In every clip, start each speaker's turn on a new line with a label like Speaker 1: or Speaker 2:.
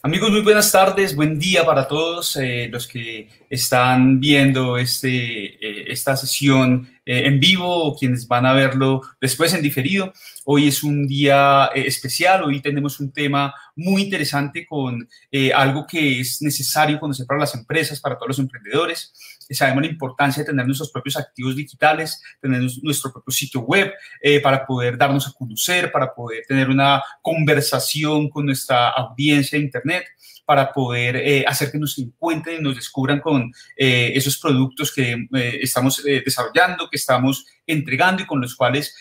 Speaker 1: Amigos, muy buenas tardes, buen día para todos eh, los que están viendo este, eh, esta sesión eh, en vivo o quienes van a verlo después en diferido. Hoy es un día especial, hoy tenemos un tema muy interesante con algo que es necesario conocer para las empresas, para todos los emprendedores sabemos la importancia de tener nuestros propios activos digitales, tener nuestro propio sitio web eh, para poder darnos a conocer, para poder tener una conversación con nuestra audiencia de Internet para poder eh, hacer que nos encuentren y nos descubran con eh, esos productos que estamos desarrollando, que estamos entregando y con los cuales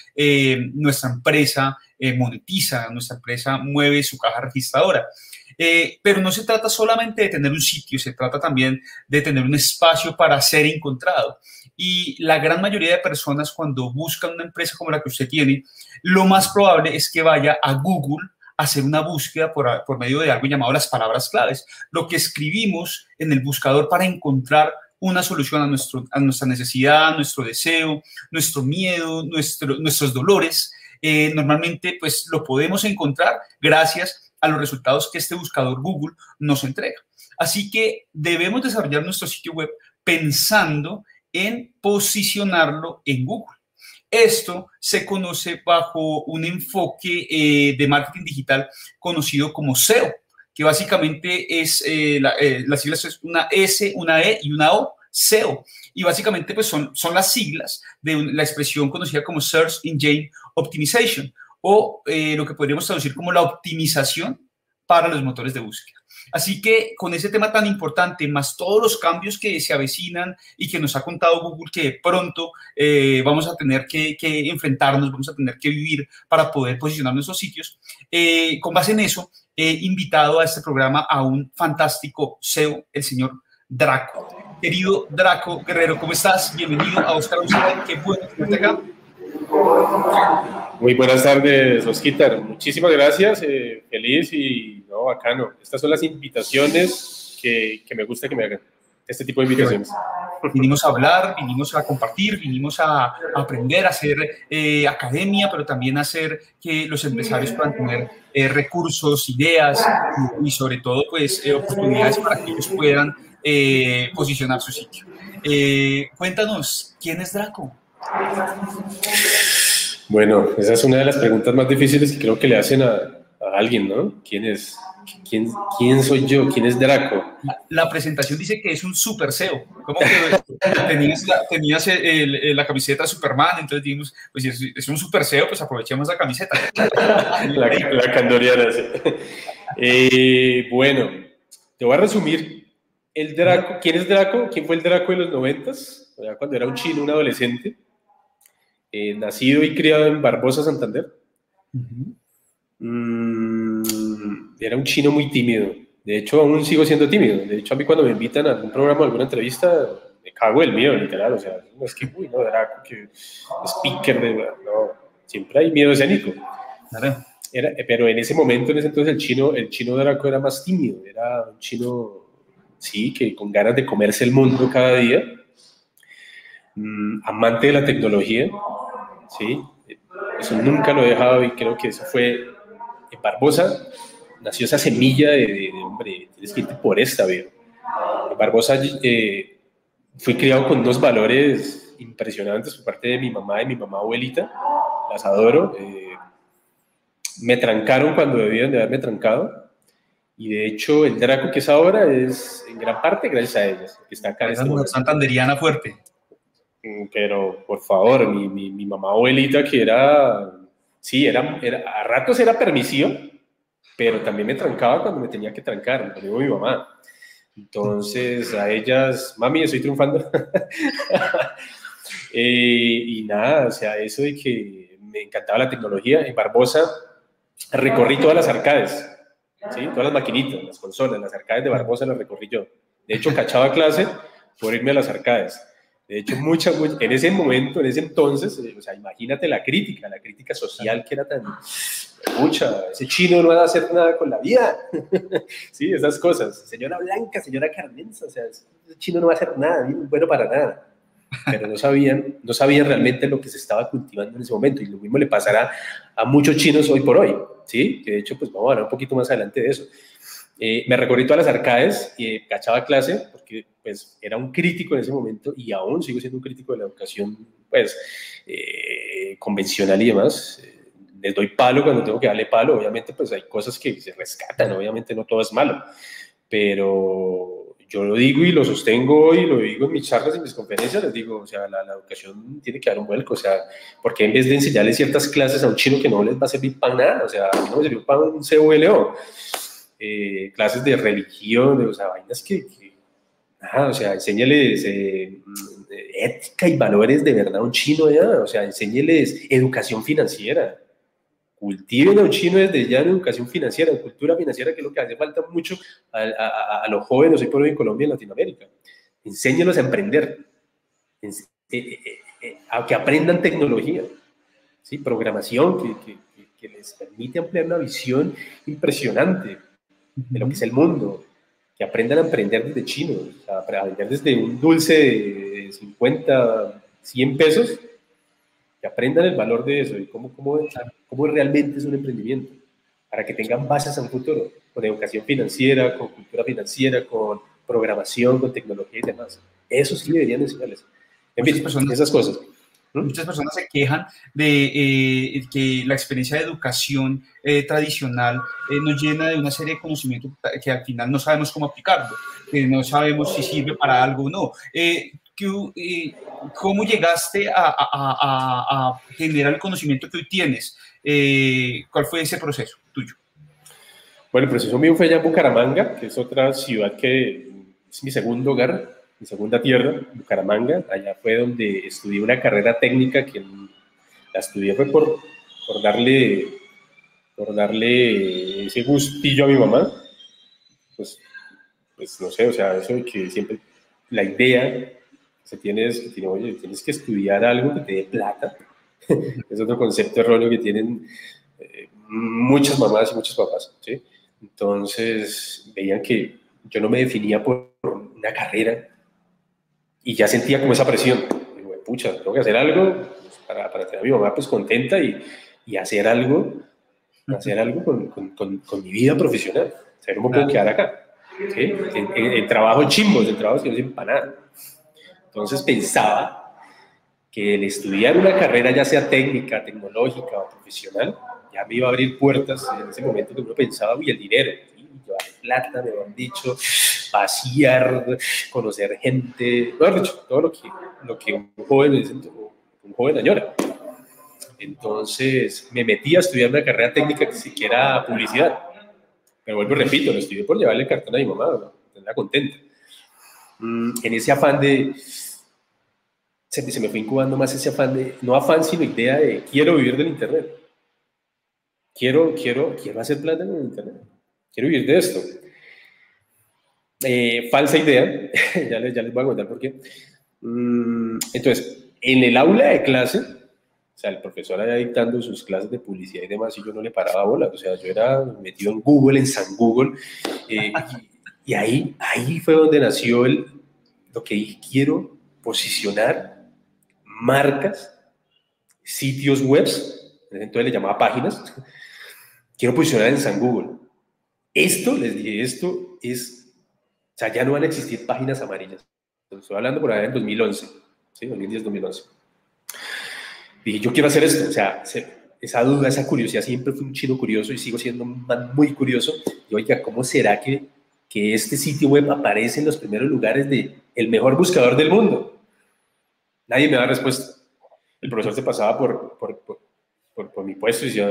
Speaker 1: nuestra empresa monetiza, nuestra empresa mueve su caja registradora. Eh, pero no se trata solamente de tener un sitio, se trata también de tener un espacio para ser encontrado. Y la gran mayoría de personas cuando buscan una empresa como la que usted tiene, lo más probable es que vaya a Google hacer una búsqueda por, por medio de algo llamado las palabras claves, lo que escribimos en el buscador para encontrar una solución a, nuestro, a nuestra necesidad, nuestro deseo, nuestro miedo, nuestro, nuestros dolores. Eh, normalmente pues lo podemos encontrar gracias a los resultados que este buscador Google nos entrega. Así que debemos desarrollar nuestro sitio web pensando en posicionarlo en Google. Esto se conoce bajo un enfoque eh, de marketing digital conocido como SEO, que básicamente es, eh, eh, las siglas es una S, una E y una O, SEO. Y básicamente pues son, son las siglas de la expresión conocida como Search Engine Optimization o lo que podríamos traducir como la optimización para los motores de búsqueda. Así que con ese tema tan importante, más todos los cambios que se avecinan y que nos ha contado Google que pronto eh, vamos a tener que, enfrentarnos, vamos a tener que vivir para poder posicionar nuestros sitios, eh, con base en eso, he invitado a este programa a un fantástico SEO, el señor Draco. Querido Draco Guerrero, ¿cómo estás? Bienvenido a Oscar Usera. Qué bueno tenerte acá.
Speaker 2: Muy buenas tardes, Osquitar. Muchísimas gracias. Eh, feliz y no, bacano. Estas son las invitaciones que, que me gusta que me hagan. Este tipo de invitaciones.
Speaker 1: Vinimos a hablar, vinimos a compartir, vinimos a, aprender, a hacer eh, academia, pero también a hacer que los empresarios puedan tener eh, recursos, ideas y, sobre todo, pues, oportunidades para que ellos puedan posicionar su sitio. cuéntanos, ¿quién es Draco?
Speaker 2: Bueno, esa es una de las preguntas más difíciles que creo que le hacen a, alguien, ¿no? ¿Quién es? ¿Quién, ¿Quién, soy yo? ¿Quién es Draco?
Speaker 1: La, presentación dice que es un super SEO. ¿Cómo que tenías, la, tenías la camiseta de Superman? Entonces dijimos, pues si es, un super SEO, pues aprovechemos la camiseta.
Speaker 2: la, la candoriana. Eh, bueno, te voy a resumir. El Draco, ¿quién es Draco? ¿Quién fue el Draco de los noventas? Cuando era un chino, un adolescente eh, nacido y criado en Barbosa, Santander. Mm, era un chino muy tímido. De hecho, aún sigo siendo tímido. De hecho, a mí cuando me invitan a algún programa, a alguna entrevista, me cago el miedo, literal. O sea, no es que, uy, no, era que speaker de... No, siempre hay miedo escénico. Era, pero en ese momento, en ese entonces, el chino, el chino Draco era más tímido. Era un chino, sí, que con ganas de comerse el mundo cada día. Mm, amante de la tecnología ¿sí? Eso nunca lo he dejado y creo que eso fue en Barbosa, nació esa semilla de, hombre, tienes que irte por esta, vida. En Barbosa eh, fui criado con unos valores impresionantes por parte de mi mamá y mi mamá abuelita, las adoro. Eh, me trancaron cuando debían de haberme trancado. Y de hecho, el Draco que es ahora es en gran parte gracias a ellas, que está acá.
Speaker 1: Es una santanderiana fuerte.
Speaker 2: Mm, pero por favor, mi, mi, mamá abuelita que era, sí, era, era, a ratos era permisiva, pero también me trancaba cuando me tenía que trancar, lo digo mi mamá. Entonces, a ellas, mami, estoy triunfando. Eh, y nada, o sea, eso de que me encantaba la tecnología. En Barbosa recorrí todas las arcades, ¿sí? todas las maquinitas, las consolas, las arcades de Barbosa las recorrí yo. De hecho, cachaba clase por irme a las arcades. De hecho, mucha, en ese momento, en ese entonces, o sea, imagínate la crítica, la crítica social que era tan, mucha, ese chino no va a hacer nada con la vida. sí, esas cosas. Señora Blanca, señora Carmenza, o sea, ese chino no va a hacer nada, bueno para nada. Pero no sabían, no sabían realmente lo que se estaba cultivando en ese momento. Y lo mismo le pasará a muchos chinos hoy por hoy, ¿sí? Que de hecho, pues vamos a hablar un poquito más adelante de eso. Eh, me recorrí todas las arcades y cachaba clase porque pues era un crítico en ese momento y aún sigo siendo un crítico de la educación pues eh, convencional y demás. les doy palo cuando tengo que darle palo, obviamente pues hay cosas que se rescatan, obviamente no todo es malo, pero yo lo digo y lo sostengo y lo digo en mis charlas y mis conferencias, les digo, o sea, la, educación tiene que dar un vuelco, o sea, porque en vez de enseñarle ciertas clases a un chino que no les va a servir para nada, o sea, no me sirvió para un CVLO, eh, clases de religión, o sea, vainas que, nada, o sea, enséñales eh, ética y valores de verdad a un chino ya, o sea, enséñeles educación financiera, cultiven a un chino desde ya en educación financiera, en cultura financiera, que es lo que hace falta mucho a, los jóvenes hoy por hoy en Colombia y en Latinoamérica. Enséñelos a emprender, eh, eh, eh, a que aprendan tecnología, ¿sí? programación, que, que, les permite ampliar una visión impresionante de lo que es el mundo, que aprendan a emprender desde chino, o sea, a aprender desde un dulce de 50, 100 pesos que aprendan el valor de eso y cómo, cómo, cómo realmente es un emprendimiento, para que tengan bases a un futuro, con educación financiera, con cultura financiera, con programación, con tecnología y demás. Eso sí deberían enseñarles. En fin, esas cosas.
Speaker 1: Muchas personas se quejan de eh, que la experiencia de educación eh, tradicional eh, nos llena de una serie de conocimientos que al final no sabemos cómo aplicarlo, que no sabemos si sirve para algo o no. ¿Cómo llegaste a, generar el conocimiento que hoy tienes? Eh, ¿Cuál fue ese proceso tuyo?
Speaker 2: Bueno, el proceso mío fue allá en Bucaramanga, que es otra ciudad que es mi segundo hogar, mi segunda tierra, Bucaramanga. Allá fue donde estudié una carrera técnica que la estudié fue por, por darle por darle ese gustillo a mi mamá. Pues, pues no sé, o sea, eso que siempre la idea se tiene es que oye, tienes que estudiar algo que te dé plata. es otro concepto erróneo que tienen eh, muchas mamás y muchos papás. ¿sí? Entonces veían que yo no me definía por una carrera y ya sentía como esa presión. Digo, pucha, tengo que hacer algo pues, para, para, tener a mi mamá pues contenta y, y hacer algo, hacer algo con, con, con, mi vida profesional. Saber cómo puedo quedar acá. ¿sí? En, trabajo chimbos, en trabajo que no sirven para nada. Entonces pensaba que el estudiar una carrera, ya sea técnica, tecnológica o profesional, ya me iba a abrir puertas en ese momento que uno pensaba, uy, el dinero, llevar plata, me lo han dicho, pasear, conocer gente, bueno, todo lo que, lo que un joven, un joven añora. Entonces me metí a estudiar una carrera técnica que siquiera publicidad. Pero vuelvo y repito, lo estudié por llevarle el cartón a mi mamá, ¿no? tenerla contenta. Mm, en ese afán de, se, me fue incubando más ese afán de, no afán, sino idea de quiero vivir del Internet. Quiero, quiero, quiero hacer plata en el Internet. Quiero vivir de esto. Eh, falsa idea, ya, les, ya les voy a contar por qué. Mm, entonces, en el aula de clase, o sea, el profesor allá dictando sus clases de publicidad y demás, y yo no le paraba bola. O sea, yo era metido en Google, en San Google, eh, y, y, ahí, ahí fue donde nació el, lo que quiero posicionar marcas, sitios web, entonces le llamaba páginas, quiero posicionar en San Google. Esto, les dije, esto es, o sea, ya no van a existir páginas amarillas. Estoy hablando por ahí en 2011, ¿sí? 2010-2011. Dije, yo quiero hacer esto, o sea, esa duda, esa curiosidad, siempre fui un chino curioso y sigo siendo muy curioso. Y oiga, ¿cómo será que, que este sitio web aparece en los primeros lugares de el mejor buscador del mundo? Nadie me da respuesta. El profesor se pasaba por, por, por, por mi puesto y decía,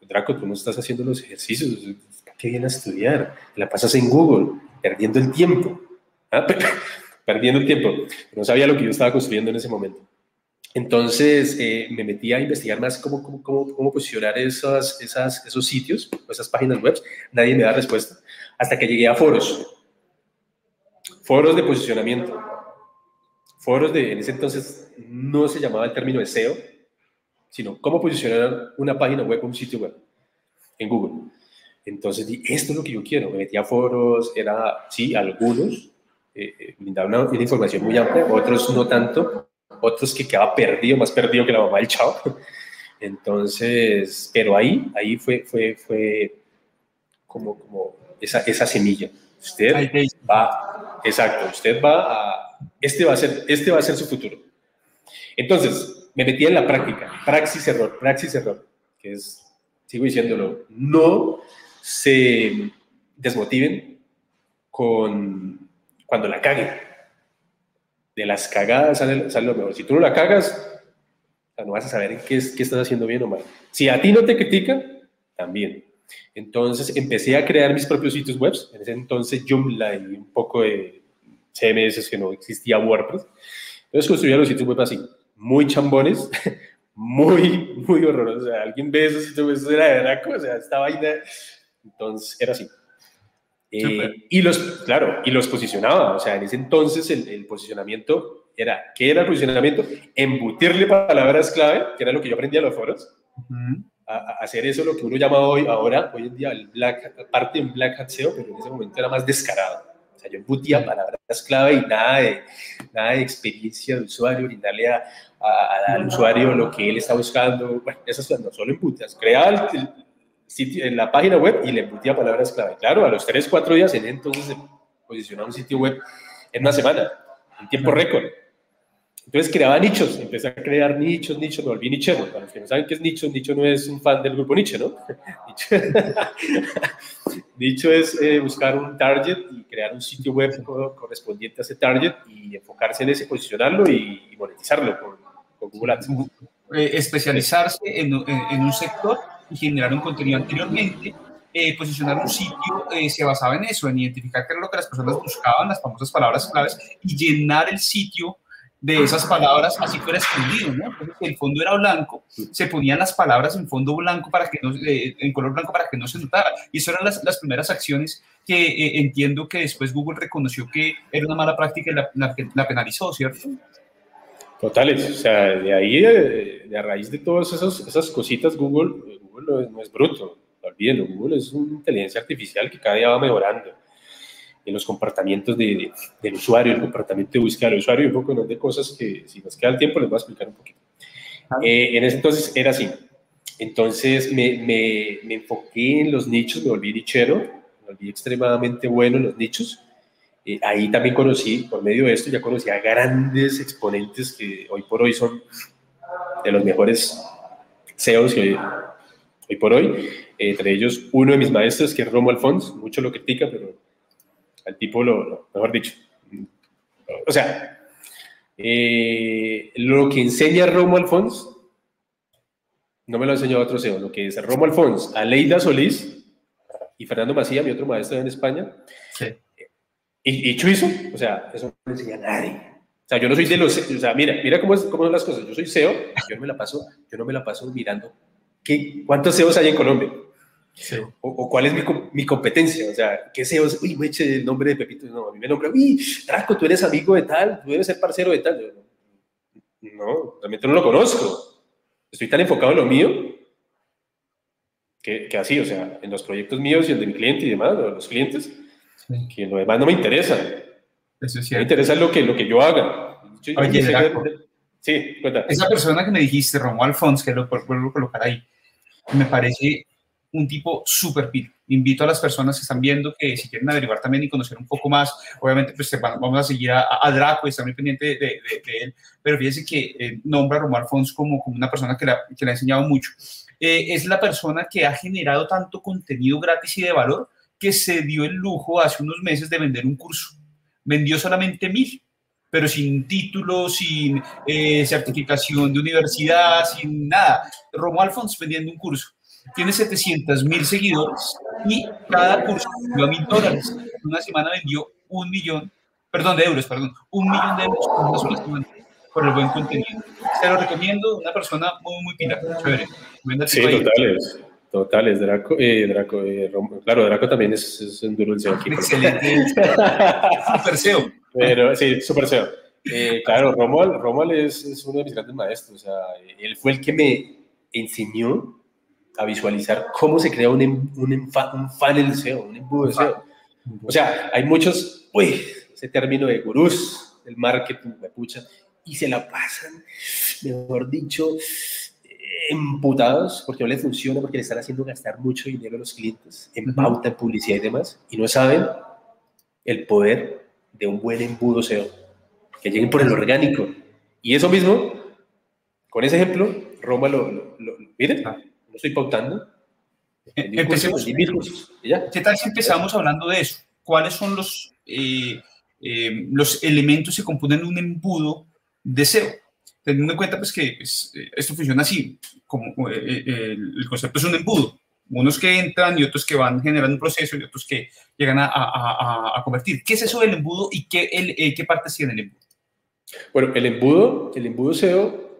Speaker 2: Draco, tú no estás haciendo los ejercicios, ¿qué viene a estudiar? La pasas en Google, perdiendo el tiempo. ¿Ah? perdiendo el tiempo. No sabía lo que yo estaba construyendo en ese momento. Entonces eh, me metí a investigar más cómo, posicionar esas, esos sitios, esas páginas web. Nadie me da respuesta. Hasta que llegué a foros. Foros de posicionamiento foros de, en ese entonces no se llamaba el término de SEO, sino cómo posicionar una página web un sitio web en Google. Entonces, esto es lo que yo quiero. Me metí a foros, era, sí, algunos, eh, eh brindaban una, información muy amplia, otros no tanto, otros que quedaba perdido, más perdido que la mamá del chavo. Entonces, pero ahí, ahí fue, fue, fue como, como esa, esa semilla. Usted va, exacto, usted va a, este va a ser, este va a ser su futuro. Entonces, me metí en la práctica, praxis error, praxis error, que es, sigo diciéndolo, no se desmotiven con cuando la caguen. De las cagadas sale, sale lo mejor. Si tú no la cagas, no vas a saber qué, qué estás haciendo bien o mal. Si a ti no te critican, también. Entonces empecé a crear mis propios sitios web. En ese entonces Joomla y un poco de CMS que no existía WordPress. Entonces construía los sitios web así, muy chambones, muy, muy horrorosos. O sea, alguien ve esos sitios web, era de Draco, o sea, esta vaina. Entonces era así. Eh, y los, claro, y los posicionaba. O sea, en ese entonces el, el posicionamiento era, ¿qué era el posicionamiento? Embutirle palabras clave, que era lo que yo aprendía en los foros hacer eso, lo que uno llama hoy, ahora, hoy en día, el black, parte en Black Hat SEO, pero en ese momento era más descarado. O sea, yo embutía palabras clave y nada de, nada de experiencia de usuario, brindarle a, al usuario lo que él está buscando. Bueno, esas no solo embutas, creaba el, sitio en la página web y le embutía palabras clave. Claro, a los 3, 4 días, en entonces se posicionaba un sitio web en una semana, en tiempo récord. Entonces creaba nichos, empecé a crear nichos, nichos, me volví nichero. Para los que no saben qué es nicho, nicho no es un fan del grupo Nietzsche, ¿no? nicho es eh, buscar un target y crear un sitio web correspondiente a ese target y enfocarse en ese, posicionarlo y, monetizarlo con, Google Ads.
Speaker 1: Eh, especializarse en, en, un sector y generar un contenido anteriormente. Eh, posicionar un sitio se basaba en eso, en identificar qué era lo que las personas buscaban, las famosas palabras claves, y llenar el sitio de esas palabras así fuera escondido, ¿no? el fondo era blanco, se ponían las palabras en fondo blanco para que no, eh, en color blanco para que no se notara. Y eso eran las, las primeras acciones que eh, entiendo que después Google reconoció que era una mala práctica y la, la, penalizó, ¿cierto?
Speaker 2: Totales, o sea, de ahí, de, de a raíz de todas esas, esas cositas, Google, Google no es, bruto, olvídenlo, Google es una inteligencia artificial que cada día va mejorando en los comportamientos de, del usuario, el comportamiento de búsqueda del usuario y un poco de cosas que si nos queda el tiempo les voy a explicar un poquito. Eh, en ese entonces era así. Entonces me, me, me, enfoqué en los nichos, me volví nichero, me volví extremadamente bueno en los nichos. Eh, ahí también conocí, por medio de esto, ya conocí a grandes exponentes que hoy por hoy son de los mejores CEOs que hoy, hoy por hoy. entre ellos, uno de mis maestros, que es Romo Alfons, mucho lo critica, pero al tipo, lo, mejor dicho. O sea, eh, lo que enseña Romo Alfons, no me lo enseñó otro CEO, lo que es Romo Alfons, Aleida Solís y Fernando Macía, mi otro maestro en España, sí. y, y Chuizo, o sea, eso no enseña a nadie. O sea, yo no soy de los, o sea, mira, mira cómo, es, cómo son las cosas. Yo soy CEO, yo no me la paso, yo no me la paso mirando qué, cuántos CEOs hay en Colombia. O, cuál es mi, mi, competencia, o sea, ¿qué sé? Uy, me eche el nombre de Pepito. No, a mí me nombra, uy, Draco, tú eres amigo de tal, tú debes ser parcero de tal. no, realmente no lo conozco. Estoy tan enfocado en lo mío que, que, así, o sea, en los proyectos míos y el de mi cliente y demás, los clientes, que lo demás no me interesa. Eso es Me interesa lo que, lo que yo haga.
Speaker 1: sí, cuenta. Esa persona que me dijiste, Romo Alfons, que lo vuelvo a colocar ahí, me parece un tipo súper pil. Invito a las personas que están viendo que si quieren averiguar también y conocer un poco más, obviamente pues vamos a seguir a, Draco y estar muy pendiente de, él, pero fíjense que eh, nombra a Romar Fons como, como una persona que, que le ha enseñado mucho. Eh, es la persona que ha generado tanto contenido gratis y de valor que se dio el lujo hace unos meses de vender un curso. Vendió solamente mil, pero sin título, sin eh, certificación de universidad, sin nada. Romo Alfons vendiendo un curso tiene 700 mil seguidores y cada curso vendió a mil dólares. En una semana vendió un millón, perdón, de euros, perdón, un millón de euros por el buen contenido. Se lo recomiendo, una persona muy, muy pila, chévere.
Speaker 2: Sí, totales. Totales, Draco, eh, Draco eh, claro, Draco también es, es un duro el SEO aquí.
Speaker 1: Excelente. super SEO.
Speaker 2: Pero sí, super SEO. Eh, claro, Romuald, Romuald es, es, uno de mis grandes maestros. O sea, él fue el que me enseñó a visualizar cómo se crea un, em, un, un funnel SEO, un embudo de SEO. O sea, hay muchos, uy, ese término de gurús del marketing, me pucha, y se la pasan, mejor dicho, emputados porque no les funciona, porque le están haciendo gastar mucho dinero a los clientes en pauta, en publicidad y demás, y no saben el poder de un buen embudo SEO, que lleguen por el orgánico. Y eso mismo, con ese ejemplo, Roma lo, lo, miren, no estoy pautando.
Speaker 1: Empecemos. ¿Qué tal si empezamos hablando de eso? ¿Cuáles son los, eh, eh, los elementos que componen un embudo de SEO? teniendo en cuenta pues, que pues, eh, esto funciona así, como eh, eh, el concepto es un embudo, unos que entran y otros que van generando un proceso y otros que llegan a, a, a convertir. ¿Qué es eso del embudo y qué, el, qué partes tiene el embudo?
Speaker 2: Bueno, el embudo, el embudo SEO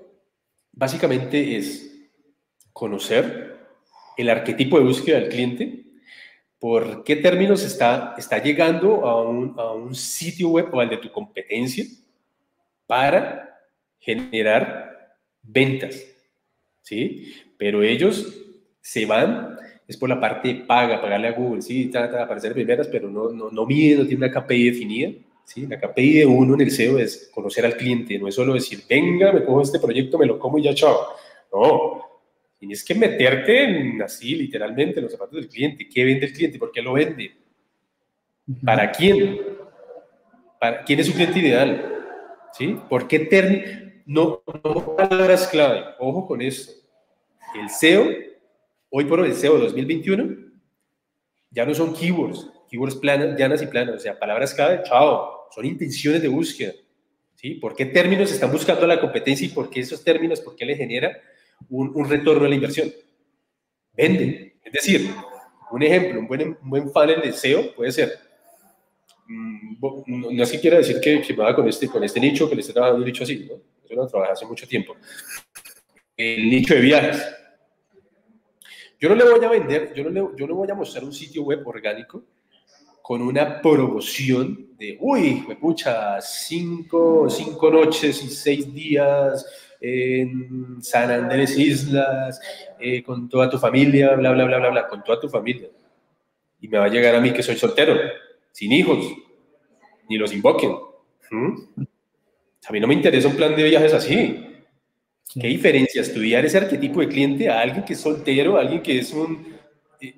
Speaker 2: básicamente es conocer el arquetipo de búsqueda del cliente, por qué términos está, está llegando a un, a un sitio web o al de tu competencia para generar ventas, ¿sí? Pero ellos se van, es por la parte paga, pagarle a Google, sí, trata de aparecer primeras, pero no, no, no mide, no tiene una KPI definida, ¿sí? La KPI de uno en el SEO es conocer al cliente, no es solo decir, venga, me cojo este proyecto, me lo como y ya chao. No, tienes que meterte en, así, literalmente, en los zapatos del cliente. ¿Qué vende el cliente? ¿Por qué lo vende? ¿Para quién? ¿Para quién es su cliente ideal? ¿Sí? ¿Por qué no, no palabras clave. Ojo con esto. El SEO, hoy por hoy, el SEO 2021, ya no son keywords, keywords planas, llanas y planas, o sea, palabras clave, chao, son intenciones de búsqueda. ¿sí? ¿Por qué términos están buscando la competencia y por qué esos términos, por qué le genera un, un retorno a la inversión? Vende. Es decir, un ejemplo, un buen, un buen funnel de SEO puede ser mm, no, es que quiera decir que, que con este, con este nicho, que le esté trabajando un nicho así, ¿no? yo no trabajé hace mucho tiempo, el nicho de viajes. Yo no le voy a vender, yo no, le, yo no voy a mostrar un sitio web orgánico con una promoción de, uy, me pucha, cinco, cinco noches y seis días en San Andrés Islas, eh, con toda tu familia, bla, bla, bla, bla, bla, con toda tu familia. Y me va a llegar a mí que soy soltero, sin hijos, ni los invoquen. ¿Mm? A mí no me interesa un plan de viajes así. ¿Qué diferencia estudiar ese arquetipo de cliente a alguien que es soltero, a alguien que es un eh,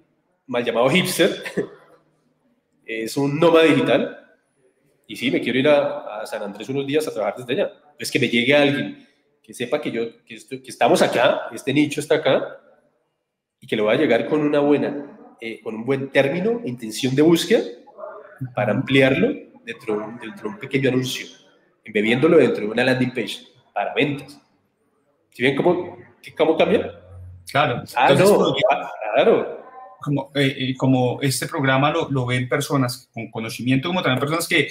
Speaker 2: mal llamado hipster, es un nómada digital? Y sí, me quiero ir a, San Andrés unos días a trabajar desde allá. Es que me llegue alguien que sepa que, yo, que, que estamos acá, este nicho está acá, y que lo va a llegar con una buena, eh, con un buen término, intención de búsqueda, para ampliarlo dentro, dentro de un pequeño anuncio embebiéndolo dentro de una landing page para ventas. ¿Sí ven cómo, cómo cambia?
Speaker 1: Claro.
Speaker 2: Ah, no, ah, claro.
Speaker 1: Como, eh, eh, como este programa lo, lo, ven personas con conocimiento, como también personas que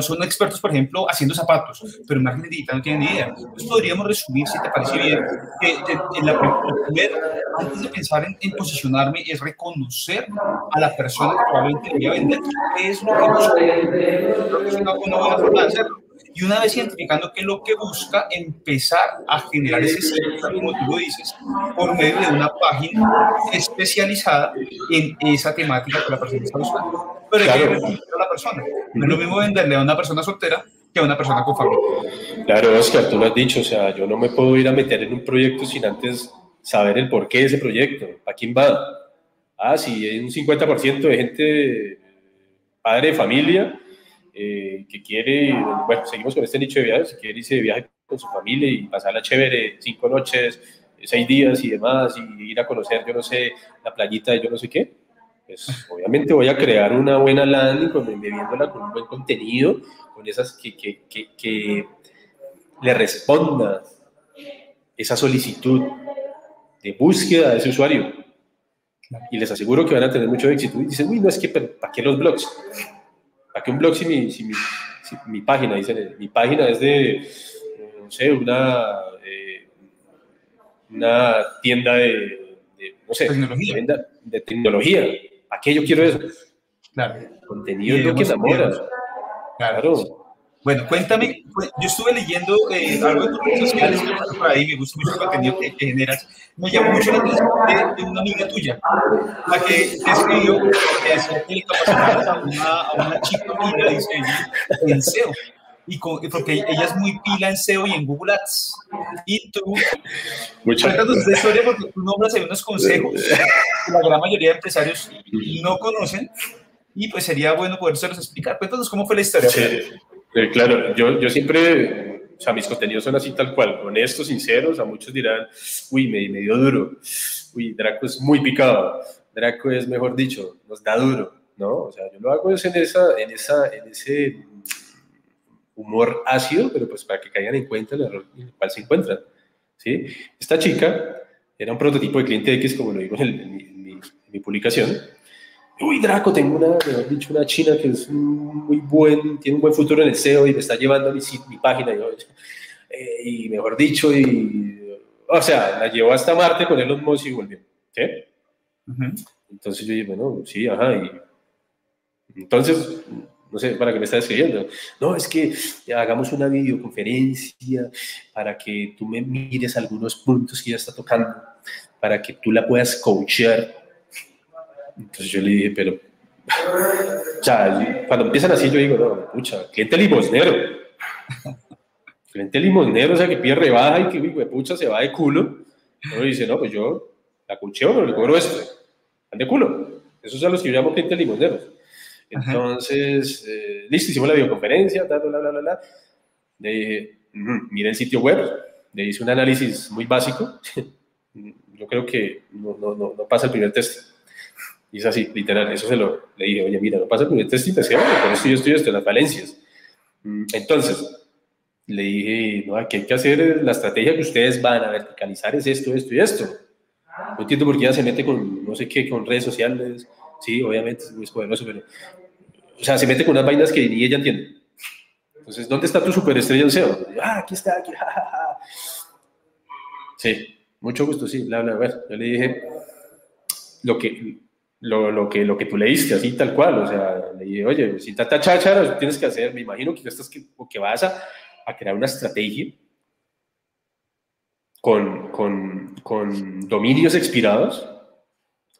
Speaker 1: son expertos, por ejemplo, haciendo zapatos, pero en marketing digital no tienen ni idea. Entonces podríamos resumir, si te parece bien, que, en la, primera, antes de pensar en, en, posicionarme, es reconocer a la persona que probablemente voy a vender, qué es lo que busca. Creo que es una, una buena forma de hacerlo y una vez identificando qué es lo que busca, empezar a generar ese sitio, como tú lo dices, por medio de una página especializada en esa temática que la persona está buscando. Pero hay que a la persona. No es lo mismo venderle a una persona soltera que a una persona con familia.
Speaker 2: Claro, Oscar, tú lo has dicho, o sea, yo no me puedo ir a meter en un proyecto sin antes saber el porqué de ese proyecto, a quién va. Ah, si hay un 50% de gente padre de familia, eh, que quiere, bueno, seguimos con este nicho de viajes, quiere irse de viaje con su familia y pasarla chévere, cinco noches, seis días y demás, y ir a conocer, yo no sé, la playita de yo no sé qué, pues obviamente voy a crear una buena landing, con, bebiéndola con un buen contenido, con esas que, que, que, que le responda esa solicitud de búsqueda de ese usuario. Y les aseguro que van a tener mucho éxito. Y dicen, uy, no es que, ¿para qué los blogs? ¿Para qué un blog si mi, si mi, mi página, dice, mi página es de, no sé, una, eh, una tienda de, no sé,
Speaker 1: tecnología.
Speaker 2: De, de tecnología. ¿Para qué yo quiero eso?
Speaker 1: Claro.
Speaker 2: contenido es lo que enamora.
Speaker 1: Claro. Bueno, cuéntame, yo estuve leyendo eh, algo de tus redes sociales, por ahí me gusta mucho el contenido que, que generas. Me llamó mucho la atención de, de, una amiga tuya, la que te escribió que hacía telecapacidades a una, a una chica amiga, dice ella, en SEO. y porque ella es muy pila en SEO y en Google Ads. Y tú, cuéntanos de historia porque tú nombras ahí unos consejos que la gran mayoría de empresarios no conocen y pues sería bueno podérselos explicar. Cuéntanos cómo fue la historia.
Speaker 2: Sí, eh, claro, yo, yo siempre, o sea, mis contenidos son así tal cual, honestos, sinceros, a muchos dirán, uy, me, me dio duro, uy, Draco es muy picado, Draco es, mejor dicho, nos da duro, ¿no? O sea, yo lo hago en, esa, en, esa, en ese humor ácido, pero pues para que caigan en cuenta el error en el cual se encuentran, ¿sí? Esta chica era un prototipo de cliente X, como lo digo en, mi publicación, uy, Draco, tengo una, mejor dicho, una china que es muy buen, tiene un buen futuro en el SEO y me está llevando mi, mi página. Eh, y, mejor dicho, y, o sea, la llevó hasta Marte con Elon Musk y volvió. ¿sí? Entonces yo dije, bueno, sí, ajá. Y, entonces, no sé, ¿para qué me está escribiendo? No, es que hagamos una videoconferencia para que tú me mires algunos puntos que ella está tocando, para que tú la puedas coachear entonces yo le dije, pero, o sea, cuando empiezan así, yo digo, no, pucha, cliente limosnero. cliente limosnero, o sea, que pide rebaja y que, pucha, se va de culo. Uno dice, no, pues yo la cucheo, pero le cobro esto. Van de culo. Esos son los que yo llamo clientes limosneros. Entonces, eh, listo, hicimos la videoconferencia, bla, bla, bla, bla, Le dije, mire el sitio web, le hice un análisis muy básico. yo creo que no, no, no, no pasa el primer test y es así, literal, eso se lo le dije, oye, mira, no pasa con el test y te con esto y esto y esto, las valencias. Mm, entonces, le dije, no, aquí hay que hacer, la estrategia que ustedes van a verticalizar es esto, esto y esto. No entiendo por qué ella se mete con, no sé qué, con redes sociales. Sí, obviamente es muy poderoso, pero, o sea, se mete con unas vainas que ni ella entiende. Entonces, ¿dónde está tu superestrella en SEO? Ah, aquí está, aquí, Sí, mucho gusto, sí, bla, bla. Yo le dije, lo que, lo, lo, que, lo que tú leíste, así tal cual. O sea, le dije, oye, si tanta cháchara, tienes que hacer, me imagino que, estás, que, que vas a, a crear una estrategia con, con, con, dominios expirados,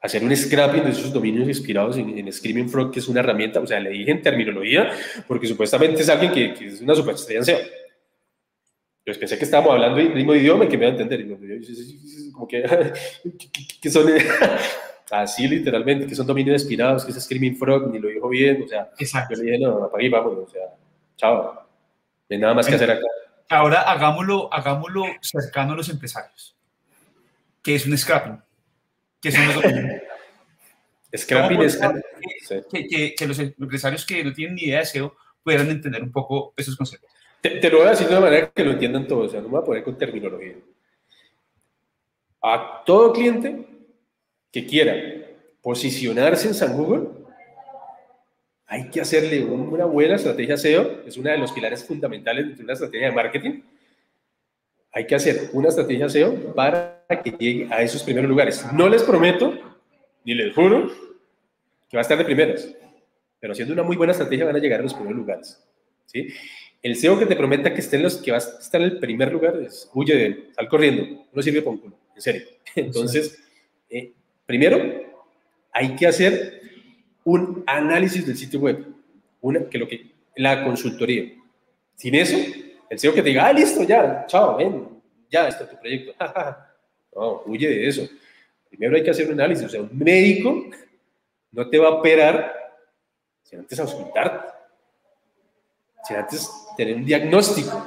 Speaker 2: hacer un scrapping de esos dominios expirados en, en, Screaming Frog, que es una herramienta, o sea, le dije en terminología, porque supuestamente es alguien que, que es una superestrella en. Yo pensé que estábamos hablando el mismo idioma que me iba a entender. Y como que, que son Así literalmente, que son dominios expirados, que es Screaming Frog, ni lo dijo bien, o sea, Exacto. yo le dije, no, apague y vámonos, o sea, chao, no hay nada más que hacer acá.
Speaker 1: Ahora hagámoslo, hagámoslo cercano a los empresarios. ¿Qué es un scrapping? ¿Qué son los
Speaker 2: scrapping es...
Speaker 1: Que, que, que, los empresarios que no tienen ni idea de SEO puedan entender un poco esos conceptos.
Speaker 2: Te, te, lo voy a decir de una manera que lo entiendan todos, o sea, no me voy a poner con terminología. A todo cliente que quiera posicionarse en San Google, hay que hacerle una buena estrategia SEO, es uno de los pilares fundamentales de una estrategia de marketing. Hay que hacer una estrategia SEO para que llegue a esos primeros lugares. No les prometo, ni les juro, que va a estar de primeras, pero haciendo una muy buena estrategia van a llegar a los primeros lugares. ¿sí? El SEO que te prometa que, esté en los, que va a estar en el primer lugar es huye de él, sal corriendo, no sirve para un culo, en serio. Entonces, eh, Primero, hay que hacer un análisis del sitio web, una, que lo que, la consultoría. Sin eso, el SEO que te diga, ah, listo, ya, chao, ven, ya está tu proyecto. no, huye de eso. Primero hay que hacer un análisis, o sea, un médico no te va a operar sin antes auscultarte, sin antes tener un diagnóstico,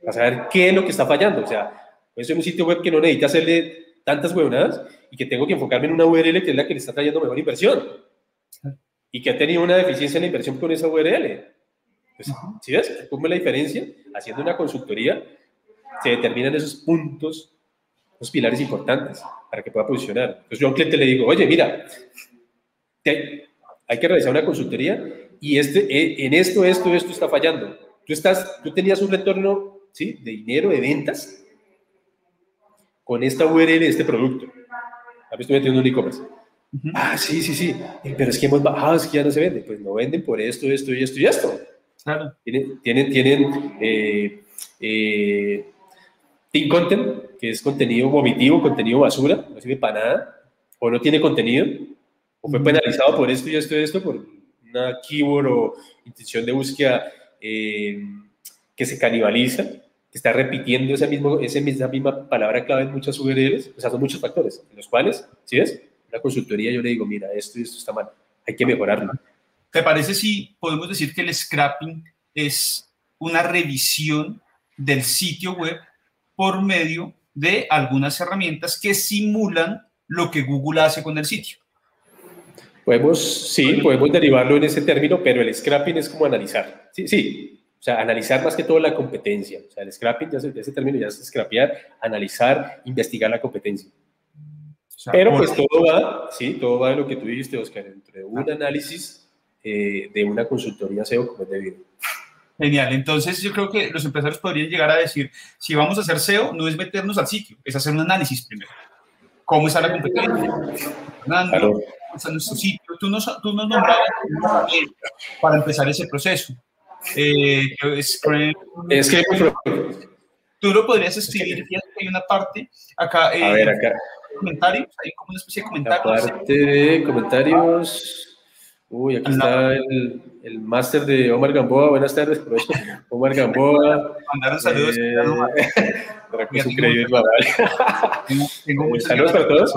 Speaker 2: para saber qué es lo que está fallando. O sea, puede ser un sitio web que no necesita hacerle tantas huevonadas y que tengo que enfocarme en una URL que es la que le está trayendo mejor inversión y que ha tenido una deficiencia en la inversión con esa URL. Pues, ¿Sí ves? ¿Cómo es la diferencia? Haciendo una consultoría se determinan esos puntos, esos pilares importantes para que pueda posicionar. Entonces yo a un cliente le digo, oye, mira, hay que realizar una consultoría y este, eh, en esto, esto, esto está fallando. Tú, estás, tú tenías un retorno ¿sí? de dinero, de ventas, con esta URL de este producto. A estoy metiendo un e-commerce. Ah, sí, sí, sí. Pero es que hemos bajado, es que ya no se vende. Pues no venden por esto, esto y esto y esto. Claro. Tienen, tienen, tienen eh, eh, content, que es contenido vomitivo, contenido basura, no sirve para nada, o no tiene contenido, o fue penalizado por esto y esto y esto, por una keyword o intención de búsqueda eh, que se canibaliza, que está repitiendo esa, mismo, esa misma palabra clave en muchas URLs, o sea, son muchos factores, en los cuales, ¿sí ves? La consultoría yo le digo, mira, esto y esto está mal, hay que mejorarlo.
Speaker 1: ¿Te parece si podemos decir que el scrapping es una revisión del sitio web por medio de algunas herramientas que simulan lo que Google hace con el sitio?
Speaker 2: Podemos, sí, podemos derivarlo en ese término, pero el scrapping es como analizar. Sí, sí. O sea, analizar más que todo la competencia. O sea, el scrapping, ya ese término ya es scrapear, analizar, investigar la competencia. pero pues todo va, sí, todo va de lo que tú dijiste, Oscar, entre un análisis eh, de una consultoría SEO como es debido.
Speaker 1: Genial. Entonces, yo creo que los empresarios podrían llegar a decir, si vamos a hacer SEO, no es meternos al sitio, es hacer un análisis primero. ¿Cómo está la competencia? ¿Cómo está nuestro sitio? Tú nos, tú nos nombrabas para empezar ese proceso. Eh, es que tú lo podrías escribir, hay una parte acá.
Speaker 2: Eh, a ver, acá.
Speaker 1: Comentarios, hay como una especie de comentarios.
Speaker 2: parte de comentarios. Uy, aquí está el, el máster de Omar Gamboa. Buenas tardes, profesor. Omar Gamboa.
Speaker 1: Mandaron saludos. Eh,
Speaker 2: tengo, saludos para todos.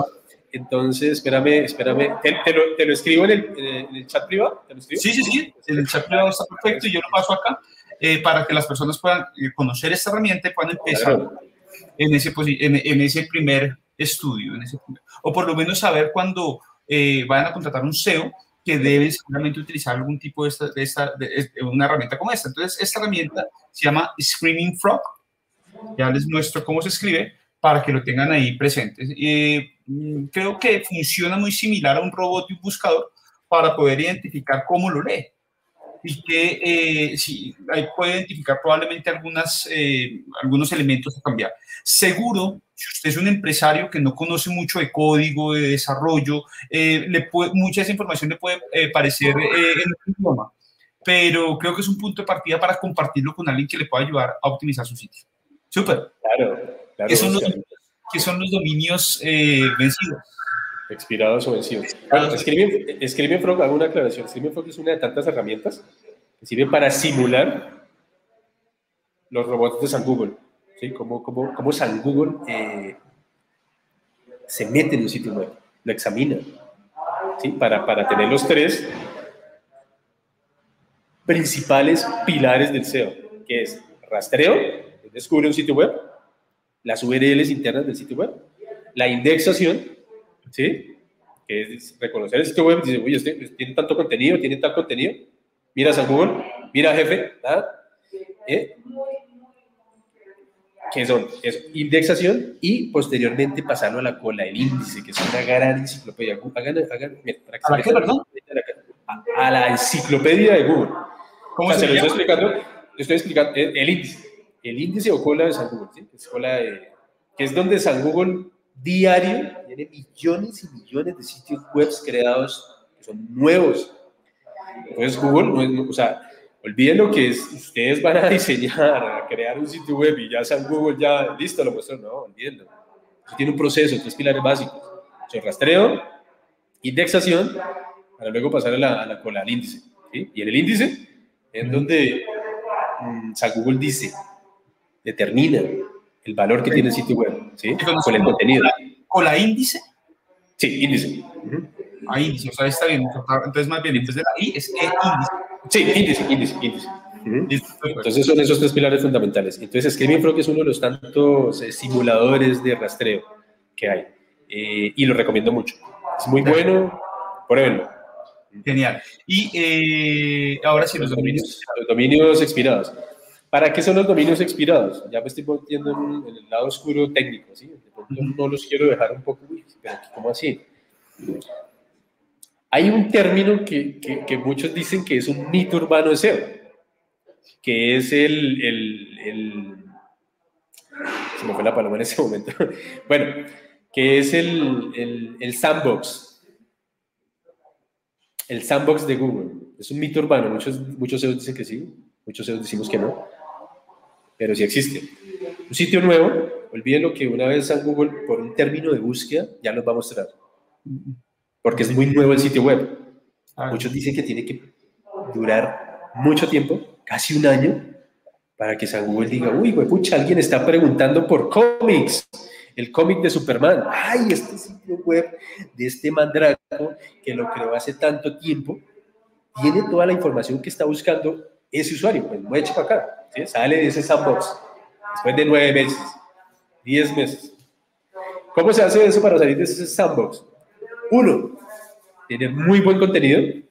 Speaker 2: Entonces, espérame, espérame. ¿Te, lo, te lo, escribo en el, en el, chat privado? ¿Te lo escribo?
Speaker 1: Sí, sí, sí. En el chat privado está perfecto y yo lo paso acá eh, para que las personas puedan eh, conocer esta herramienta y puedan empezar en, ese, en, en, ese primer estudio. En ese o por lo menos saber cuando eh, vayan a contratar un SEO que deben seguramente utilizar algún tipo de, esta, de, esta, de, una herramienta como esta. Entonces, esta herramienta se llama Screaming Frog. Ya les muestro cómo se escribe para que lo tengan ahí presentes. Eh, creo que funciona muy similar a un robot y un buscador para poder identificar cómo lo lee. Y que eh, si, ahí puede identificar probablemente algunas, eh, algunos elementos a cambiar. Seguro, si usted es un empresario que no conoce mucho de código, de desarrollo, eh, le puede, mucha de esa información le puede parecer en otro idioma, pero creo que es un punto de partida para compartirlo con alguien que le pueda ayudar a optimizar su sitio. Súper.
Speaker 2: Claro.
Speaker 1: ¿Qué, son los, son los, dominios eh, vencidos?
Speaker 2: Expirados o vencidos. Bueno, Screaming Frog, hago una aclaración. Screaming Frog es una de tantas herramientas que sirve para simular los robots de San Google. ¿sí? Como, como, como San Google eh, se mete en un sitio web, lo examina, ¿sí? para, para tener los tres principales pilares del SEO, que es rastreo, descubre un sitio web, las URLs internas del sitio web, la indexación, ¿sí? Que es reconocer el sitio web dice, uy, este, este, tiene tanto contenido, tiene tal contenido, miras a Google, mira jefe. ¿Eh? que son es indexación y posteriormente pasarlo a la cola, el índice, que es una gran enciclopedia. Hagan, hagan, mira, para que
Speaker 1: ¿A, qué, perdón?
Speaker 2: A, la enciclopedia de Google. ¿Cómo se, lo estoy explicando? Estoy explicando el índice el índice o cola de San Google, ¿sí? es que es donde San Google diario tiene millones y millones de sitios web creados que son nuevos. Entonces Google, o sea, olviden lo que es, ustedes van a diseñar, a crear un sitio web y ya San Google ya, listo, lo muestro, no, olvídenlo. Eso tiene un proceso, tres pilares básicos. O rastreo, indexación, para luego pasar a la, a la cola, al índice. Y en el índice es donde mm, San Google dice, determina el valor que tiene el sitio web, ¿sí? Con el contenido.
Speaker 1: ¿Con la índice?
Speaker 2: Sí, índice.
Speaker 1: Ah, índice, o sea, está bien. Entonces, más bien, entonces de la I es el índice.
Speaker 2: Sí, índice, índice, índice. Entonces son esos tres pilares fundamentales. Entonces Screaming Frog es uno de los tantos eh, simuladores de rastreo que hay eh, y lo recomiendo mucho. Es muy bueno, pruébenlo.
Speaker 1: Genial. Y eh, ahora sí, los, dominios.
Speaker 2: Los dominios expirados. ¿Para qué son los dominios expirados? Ya me estoy metiendo en, el lado oscuro técnico, ¿sí? no los quiero dejar un poco, pero ¿cómo así? Hay un término que, que, muchos dicen que es un mito urbano de SEO, que es el, el, el, se me fue la paloma en ese momento, bueno, que es el, el sandbox, el sandbox de Google. Es un mito urbano, muchos, muchos SEOs dicen que sí, muchos SEOs decimos que no pero sí existe. Un sitio nuevo, olviden lo que una vez en Google, por un término de búsqueda, ya nos va a mostrar. Porque es muy nuevo el sitio web. Muchos dicen que tiene que durar mucho tiempo casi un año para que San Google diga, uy, güey, pucha, alguien está preguntando por cómics, el cómic de Superman. Ay, este sitio web de este mandrago que lo creó hace tanto tiempo, tiene toda la información que está buscando ese usuario. Pues mueche para acá, ¿sí? sale de ese sandbox después de nueve meses, diez meses. ¿Cómo se hace eso para salir de ese sandbox? Uno, tener muy buen contenido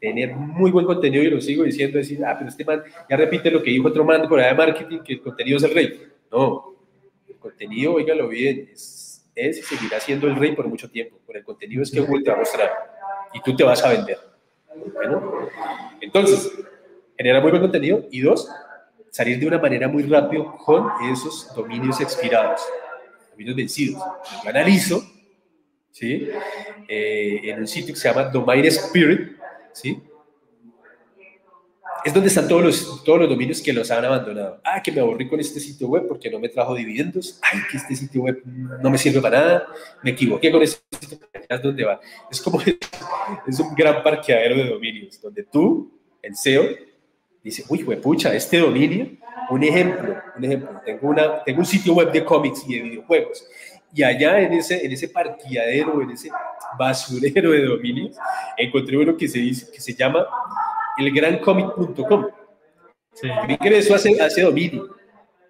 Speaker 2: tener muy buen contenido y lo sigo diciendo, decir, ah, pero este man ya repite lo que dijo otro man por allá de marketing, que el contenido es el rey. No, el contenido, oígalo bien, es, es y seguirá siendo el rey por mucho tiempo. Por el contenido es que Google te va a mostrar y tú te vas a vender. Bueno, entonces, generar muy buen contenido y dos, salir de una manera muy rápido con esos dominios expirados, dominios vencidos. Yo analizo, ¿sí? Eh, en un sitio que se llama Domain Spirit, ¿sí? Es donde están todos los, todos los dominios que los han abandonado. Ah, que me aburrí con este sitio web porque no me trajo dividendos. Ay, que este sitio web no me sirve para nada. Me equivoqué con este. Es donde va. Es como, es un gran parqueadero de dominios, donde tú, el SEO, dice, uy, pucha, este dominio, un ejemplo, un ejemplo, tengo, una, tengo un sitio web de cómics y de videojuegos y allá en ese, en ese parqueadero, en ese basurero de dominios, encontré uno que se, dice, que se llama elgrancomic.com. Sí. Yo ingreso a ese, dominio,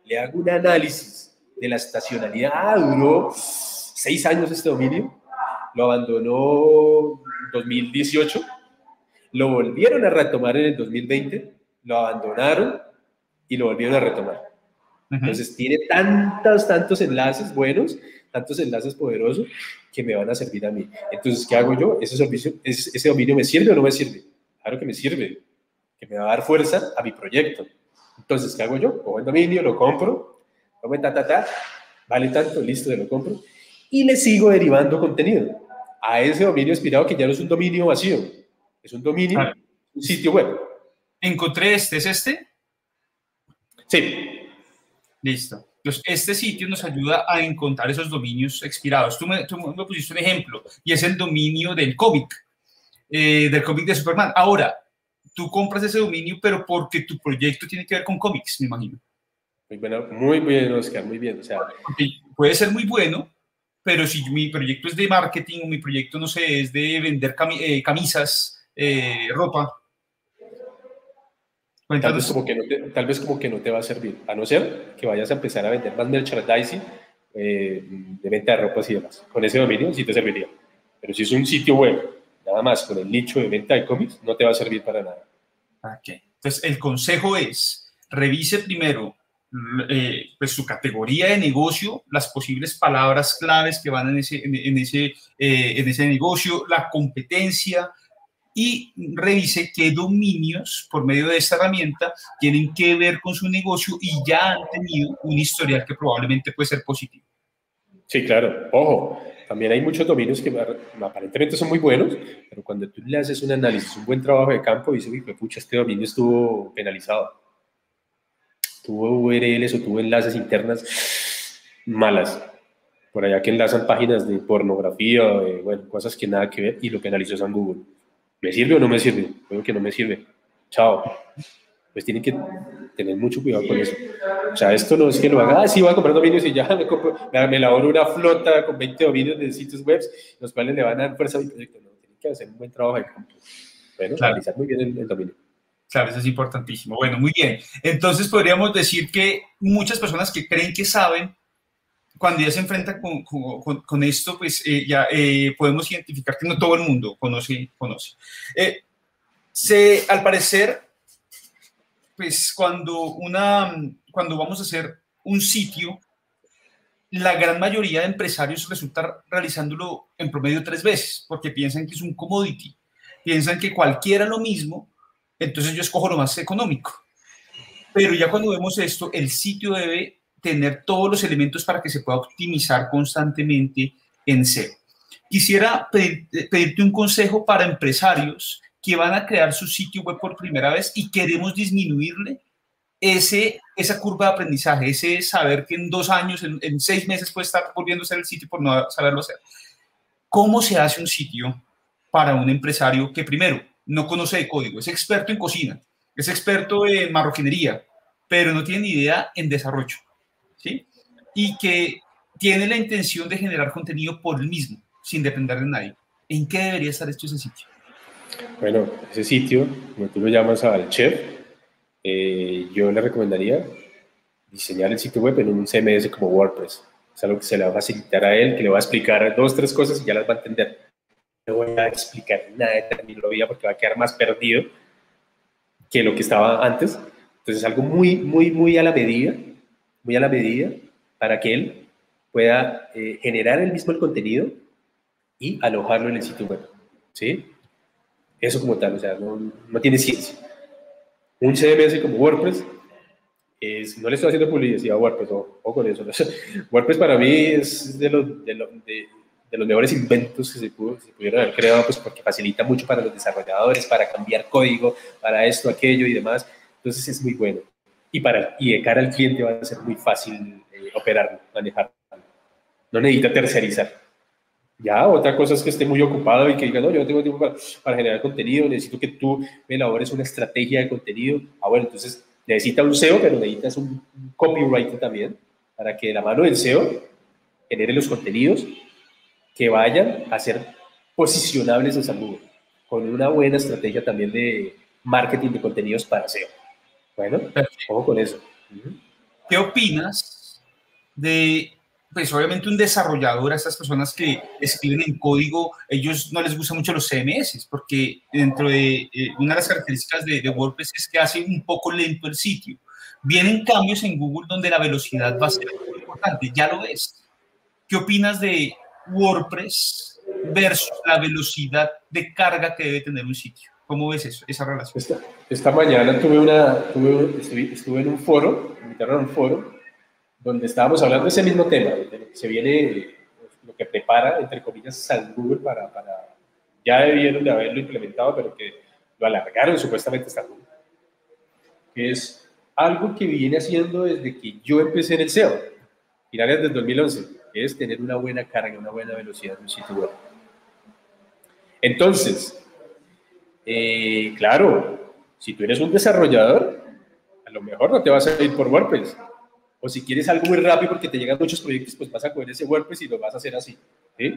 Speaker 2: le hago un análisis de la estacionalidad. Ah, duró seis años este dominio, lo abandonó en 2018, lo volvieron a retomar en el 2020, lo abandonaron y lo volvieron a retomar. Entonces tiene tantos, tantos enlaces buenos tantos enlaces poderosos que me van a servir a mí. Entonces, ¿qué hago yo? ¿Ese, servicio, ese, dominio me sirve o no me sirve? Claro que me sirve, que me va a dar fuerza a mi proyecto. Entonces, ¿qué hago yo? Cojo el dominio, lo compro, lo ta, ta, ta, vale tanto, listo, lo compro, y le sigo derivando contenido a ese dominio inspirado que ya no es un dominio vacío, es un dominio, un sitio web.
Speaker 1: Encontré este, ¿es este?
Speaker 2: Sí.
Speaker 1: Listo. Entonces, este sitio nos ayuda a encontrar esos dominios expirados. Tú me, pusiste un ejemplo y es el dominio del cómic, eh, del cómic de Superman. Ahora, tú compras ese dominio, pero porque tu proyecto tiene que ver con cómics, me imagino.
Speaker 2: Muy bueno, muy bien, Oscar, muy bien. O sea,
Speaker 1: puede ser muy bueno, pero si mi proyecto es de marketing o mi proyecto, no sé, es de vender eh, camisas, eh, ropa,
Speaker 2: Tal vez, como que no te, tal vez como que no te va a servir, a no ser que vayas a empezar a vender más merchandising eh, de venta de ropas y demás. Con ese dominio sí te serviría. Pero si es un sitio web, nada más con el nicho de venta de cómics, no te va a servir para nada.
Speaker 1: Ok. Entonces, el consejo es, revise primero eh, pues su categoría de negocio, las posibles palabras claves que van en ese, en, ese, eh, en ese negocio, la competencia, y revise qué dominios por medio de esta herramienta tienen que ver con su negocio y ya han tenido un historial que probablemente puede ser positivo.
Speaker 2: Sí, claro. Ojo, también hay muchos dominios que aparentemente son muy buenos, pero cuando tú le haces un análisis, un buen trabajo de campo, dices, uy, pucha, este dominio estuvo penalizado. Tuvo URLs o tuvo enlaces internas malas. Por allá que enlazan páginas de pornografía, de, bueno, cosas que nada que ver, y lo penalizó San Google. ¿Me sirve o no me sirve? Creo que no me sirve. Chao. Pues tienen que tener mucho cuidado con eso. O sea, esto no es que lo haga, ah, sí, voy a comprar dominios y ya me, compro, me, elaboro una flota con 20 dominios de sitios web, los cuales le van a dar fuerza a mi proyecto. No, tienen que hacer un buen trabajo de campo. Bueno, analizar muy bien el, dominio.
Speaker 1: Claro, eso es importantísimo. Bueno, muy bien. Entonces podríamos decir que muchas personas que creen que saben cuando ya se enfrenta con, con, esto, pues eh, ya eh, podemos identificar que no todo el mundo conoce. conoce. Eh, se, al parecer, pues cuando, una, cuando vamos a hacer un sitio, la gran mayoría de empresarios resulta realizándolo en promedio tres veces, porque piensan que es un commodity, piensan que cualquiera lo mismo, entonces yo escojo lo más económico. Pero ya cuando vemos esto, el sitio debe tener todos los elementos para que se pueda optimizar constantemente en SEO. Quisiera pedirte un consejo para empresarios que van a crear su sitio web por primera vez y queremos disminuirle ese, esa curva de aprendizaje, ese saber que en dos años, en, seis meses puede estar volviendo a ser el sitio por no saberlo hacer. ¿Cómo se hace un sitio para un empresario que primero no conoce de código, es experto en cocina, es experto en marroquinería, pero no tiene ni idea en desarrollo, ¿sí? Y que tiene la intención de generar contenido por él mismo, sin depender de nadie. ¿En qué debería estar esto ese sitio?
Speaker 2: Bueno, ese sitio, como tú lo llamas al chef, eh, yo le recomendaría diseñar el sitio web en un CMS como WordPress. Es algo que se le va a facilitar a él, que le va a explicar dos, tres cosas y ya las va a entender. No voy a explicar nada de terminología porque va a quedar más perdido que lo que estaba antes. Entonces, algo muy, muy, muy a la medida, muy a la medida para que él pueda eh, generar el mismo el contenido y alojarlo en el sitio web. ¿Sí? Eso como tal, o sea, no, no tiene ciencia. Un CMS como WordPress, es, no le estoy haciendo publicidad a WordPress, o, con eso. WordPress para mí es de los, de, de, los mejores inventos que se, pudo, se, pudieron haber creado, pues porque facilita mucho para los desarrolladores, para cambiar código, para esto, aquello y demás. Entonces es muy bueno. Y, para, y de cara al cliente va a ser muy fácil eh, operarlo, manejarlo. No necesita tercerizar. Ya, otra cosa es que esté muy ocupado y que diga, no, yo no tengo tiempo para, para, generar contenido, necesito que tú me elabores una estrategia de contenido. Ah, bueno, entonces necesita un SEO, pero necesitas un, copywriter también para que de la mano del SEO genere los contenidos que vayan a ser posicionables en salud, con una buena estrategia también de marketing de contenidos para SEO. Bueno, ojo con eso.
Speaker 1: ¿Qué opinas de pues obviamente un desarrollador, a estas personas que escriben en código, ellos no les gustan mucho los CMS, porque dentro de eh, una de las características de, WordPress es que hace un poco lento el sitio. Vienen cambios en Google donde la velocidad va a ser muy importante, ya lo ves. ¿Qué opinas de WordPress versus la velocidad de carga que debe tener un sitio? ¿Cómo ves eso, esa relación?
Speaker 2: Esta, esta mañana tuve una, tuve, estuve, estuve en un foro, me invitaron a un foro, donde estábamos hablando de ese mismo tema, de lo que se viene, lo que prepara, entre comillas, San Google para, para, ya debieron de haberlo implementado, pero que lo alargaron supuestamente hasta Google, que es algo que viene haciendo desde que yo empecé en el SEO, finales del 2011, que es tener una buena carga, una buena velocidad en un sitio web. Entonces, eh, claro, si tú eres un desarrollador, a lo mejor no te vas a ir por WordPress, o si quieres algo muy rápido porque te llegan muchos proyectos, pues vas a coger ese WordPress y lo vas a hacer así.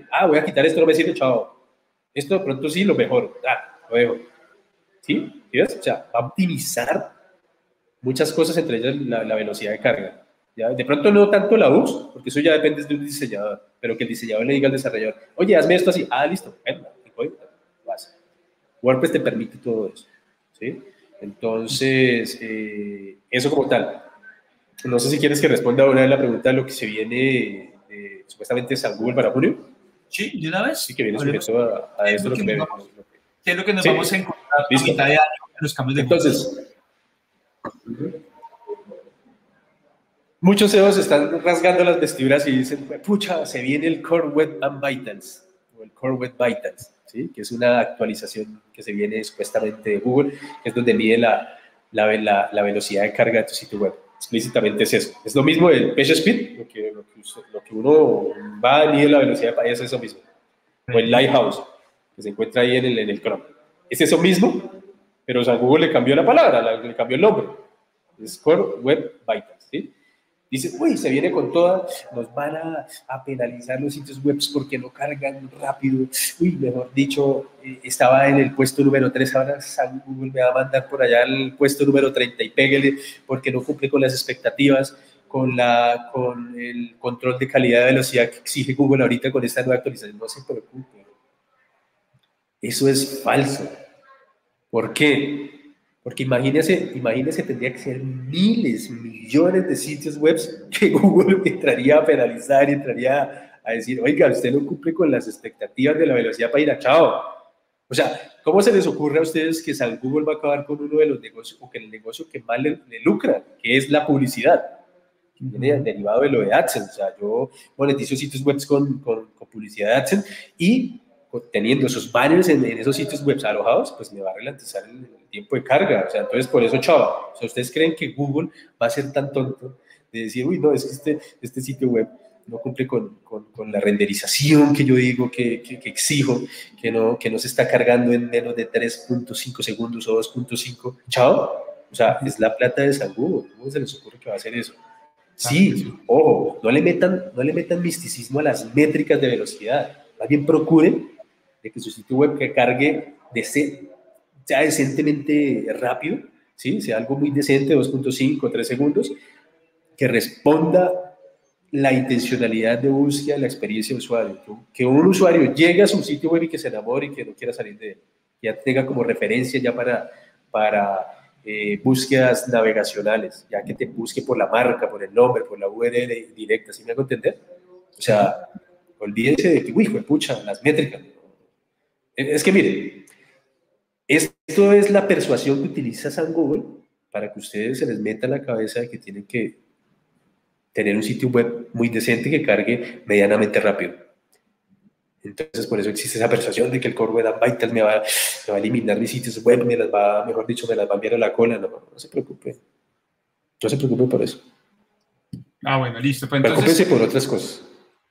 Speaker 2: Ah, voy a quitar esto, no me sirve, chao. Esto de pronto sí, lo mejor. Ah, lo dejo. ¿Sí? ¿Sí ves? O sea, va a optimizar muchas cosas, entre ellas la, velocidad de carga. ¿Ya? De pronto no tanto la UX, porque eso ya depende de un diseñador, pero que el diseñador le diga al desarrollador, oye, hazme esto así. Ah, listo. Bueno, lo hace. WordPress te permite todo eso. ¿sí? Entonces, eh, eso como tal. No sé si quieres que responda ahora la pregunta de lo que se viene eh, supuestamente San Google para junio.
Speaker 1: Sí, de una vez.
Speaker 2: Sí, que viene sujeto a, a esto. Lo que,
Speaker 1: ¿Qué es lo que nos vamos a encontrar a mitad de año en los cambios de
Speaker 2: Entonces, muchos CEOs están rasgando las vestiduras y dicen, pucha, se viene el Core Web and Vitals, o el Core Web Vitals, ¿sí? que es una actualización que se viene supuestamente de Google, que es donde mide la, la, la velocidad de carga de tu sitio web explícitamente es eso. Es lo mismo el page speed, lo que, lo que, uno va a la velocidad de es eso mismo. O el Lighthouse, que se encuentra ahí en el, en el Chrome. Es eso mismo, pero o Google le cambió la palabra, le cambió el nombre. Es Core Web Vitals, ¿sí? Dice, uy, se viene con toda, nos van a, penalizar los sitios web porque no cargan rápido. Uy, mejor dicho, eh, estaba en el puesto número 3, ahora Google me va a mandar por allá al puesto número 30 y pégale porque no cumple con las expectativas, con, la, con el control de calidad de velocidad que exige Google ahorita con esta nueva actualización. No se preocupe. Eso es falso. ¿Por qué? Porque imagínese, imagínese, tendría que ser miles, millones de sitios web que Google entraría a penalizar y entraría a decir, oiga, usted no cumple con las expectativas de la velocidad para ir a chao. O sea, ¿cómo se les ocurre a ustedes que San Google va a acabar con uno de los negocios o que el negocio que más le, lucra, que es la publicidad? Viene derivado de lo de AdSense. O sea, yo monetizo sitios web con, con, con publicidad de AdSense y teniendo esos banners en, esos sitios web alojados, pues me va a ralentizar el, tiempo de carga. O sea, entonces por eso, chava, o sea, ¿ustedes creen que Google va a ser tan tonto de decir, uy, no, es que este, este sitio web no cumple con, con, con la renderización que yo digo que, que, que, exijo, que no, que no se está cargando en menos de 3.5 segundos o 2.5? Chao. O sea, es la plata de San Google. ¿Cómo se les ocurre que va a hacer eso? Sí, ojo, no le, metan, no le metan misticismo a las métricas de velocidad. Más bien procuren de que su sitio web que cargue de sea decentemente rápido, ¿sí? sea algo muy decente, 2.5, 3 segundos, que responda la intencionalidad de búsqueda, la experiencia de usuario. Que un usuario llegue a su sitio web y que se enamore y que no quiera salir de él. Ya tenga como referencia ya para, para eh, búsquedas navegacionales, ya que te busque por la marca, por el nombre, por la URL directa, ¿sí me hago entender? O sea, olvídense de que, uy, pucha, las métricas. Es que mire, esto es la persuasión que utiliza San Google para que ustedes se les meta en la cabeza de que tienen que tener un sitio web muy decente que cargue medianamente rápido. Entonces, por eso existe esa persuasión de que el core web Vital me va, me va a eliminar mis sitios web, me las va, mejor dicho, me las va a enviar a la cola. No, no se preocupe. No se preocupe por eso.
Speaker 1: Ah, bueno, listo.
Speaker 2: Pues entonces, por otras cosas.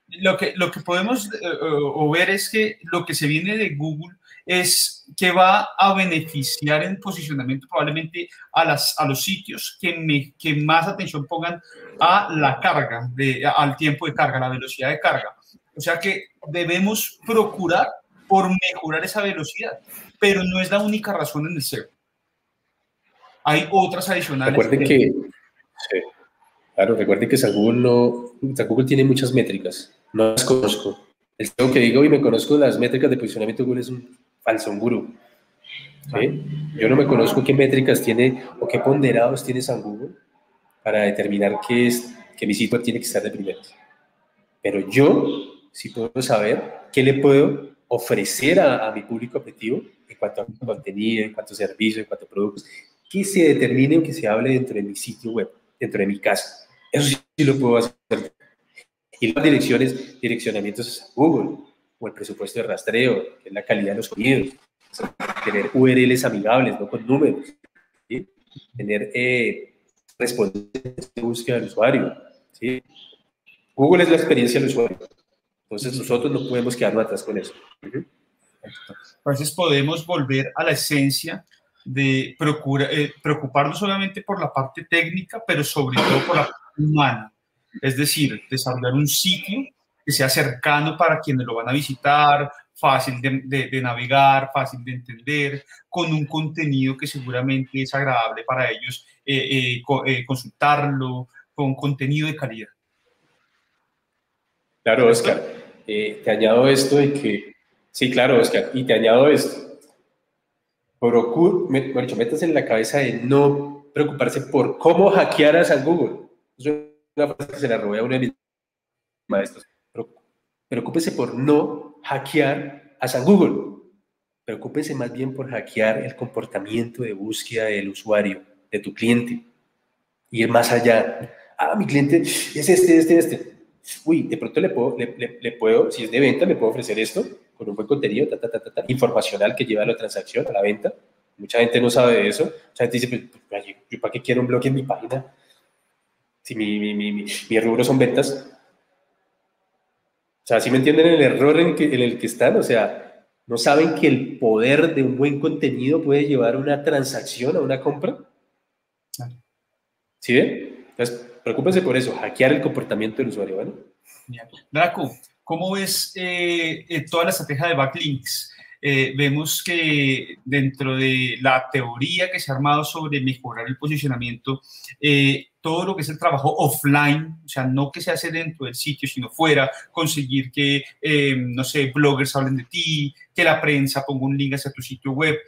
Speaker 1: Lo que, lo que podemos uh, ver es que lo que se viene de Google es que va a beneficiar en posicionamiento probablemente a, las, a los sitios que, me, que más atención pongan a la carga, de, al tiempo de carga, la velocidad de carga. O sea que debemos procurar por mejorar esa velocidad, pero no es la única razón en el SEO. Hay otras adicionales.
Speaker 2: Recuerden que, claro, recuerden que Google, no, Google tiene muchas métricas, no las conozco. El SEO que digo y me conozco las métricas de posicionamiento Google es un falso, un gurú. Yo no me conozco qué métricas tiene o qué ponderados tiene San Google para determinar qué es, que mi sitio tiene que estar de primeras. Pero yo si puedo saber qué le puedo ofrecer a, mi público objetivo en cuanto a contenido, en cuanto a servicios, en cuanto a productos, que se determine o que se hable dentro de mi sitio web, dentro de mi casa. Eso sí, lo puedo hacer. Y las direcciones, direccionamientos a Google, o el presupuesto de rastreo, que es la calidad de los contenidos, tener URLs amigables, no con números, tener eh, de búsqueda del usuario. ¿sí? Google es la experiencia del usuario. Entonces nosotros no podemos quedarnos atrás con eso.
Speaker 1: Veces podemos volver a la esencia de procura, eh, preocuparnos solamente por la parte técnica, pero sobre todo por la parte humana. Es decir, desarrollar un sitio que sea cercano para quienes lo van a visitar, fácil de, navegar, fácil de entender, con un contenido que seguramente es agradable para ellos eh, eh, consultarlo, con contenido de calidad.
Speaker 2: Claro, Oscar. Eh, te añado esto de que, sí, claro, Oscar, y te añado esto. Procure, bueno, métase en la cabeza de no preocuparse por cómo hackear a San Google. Es una frase que se la robé a uno de mis maestros. Preocúpese por no hackear a San Google. Preocúpese más bien por hackear el comportamiento de búsqueda del usuario, de tu cliente. Ir más allá. Ah, mi cliente es este, este, este uy, de pronto le puedo, le, puedo, si es de venta, le puedo ofrecer esto con un buen contenido ta, ta, ta, informacional que lleva a la transacción, a la venta. Mucha gente no sabe de eso. Mucha gente dice, pues, pues yo, para qué quiero un blog en mi página si mi, mi, mi, mi, rubro son ventas. O sea, si me entienden el error en, que, en el que están? O sea, no saben que el poder de un buen contenido puede llevar a una transacción, a una compra. ¿Sí ven? Entonces, preocúpense por eso, hackear el comportamiento del usuario, ¿vale?
Speaker 1: Draco, ¿cómo ves eh, eh, toda la estrategia de backlinks? Eh, vemos que dentro de la teoría que se ha armado sobre mejorar el posicionamiento, todo lo que es el trabajo offline, o sea, no que se hace dentro del sitio, sino fuera, conseguir que, no sé, bloggers hablen de ti, que la prensa ponga un link hacia tu sitio web,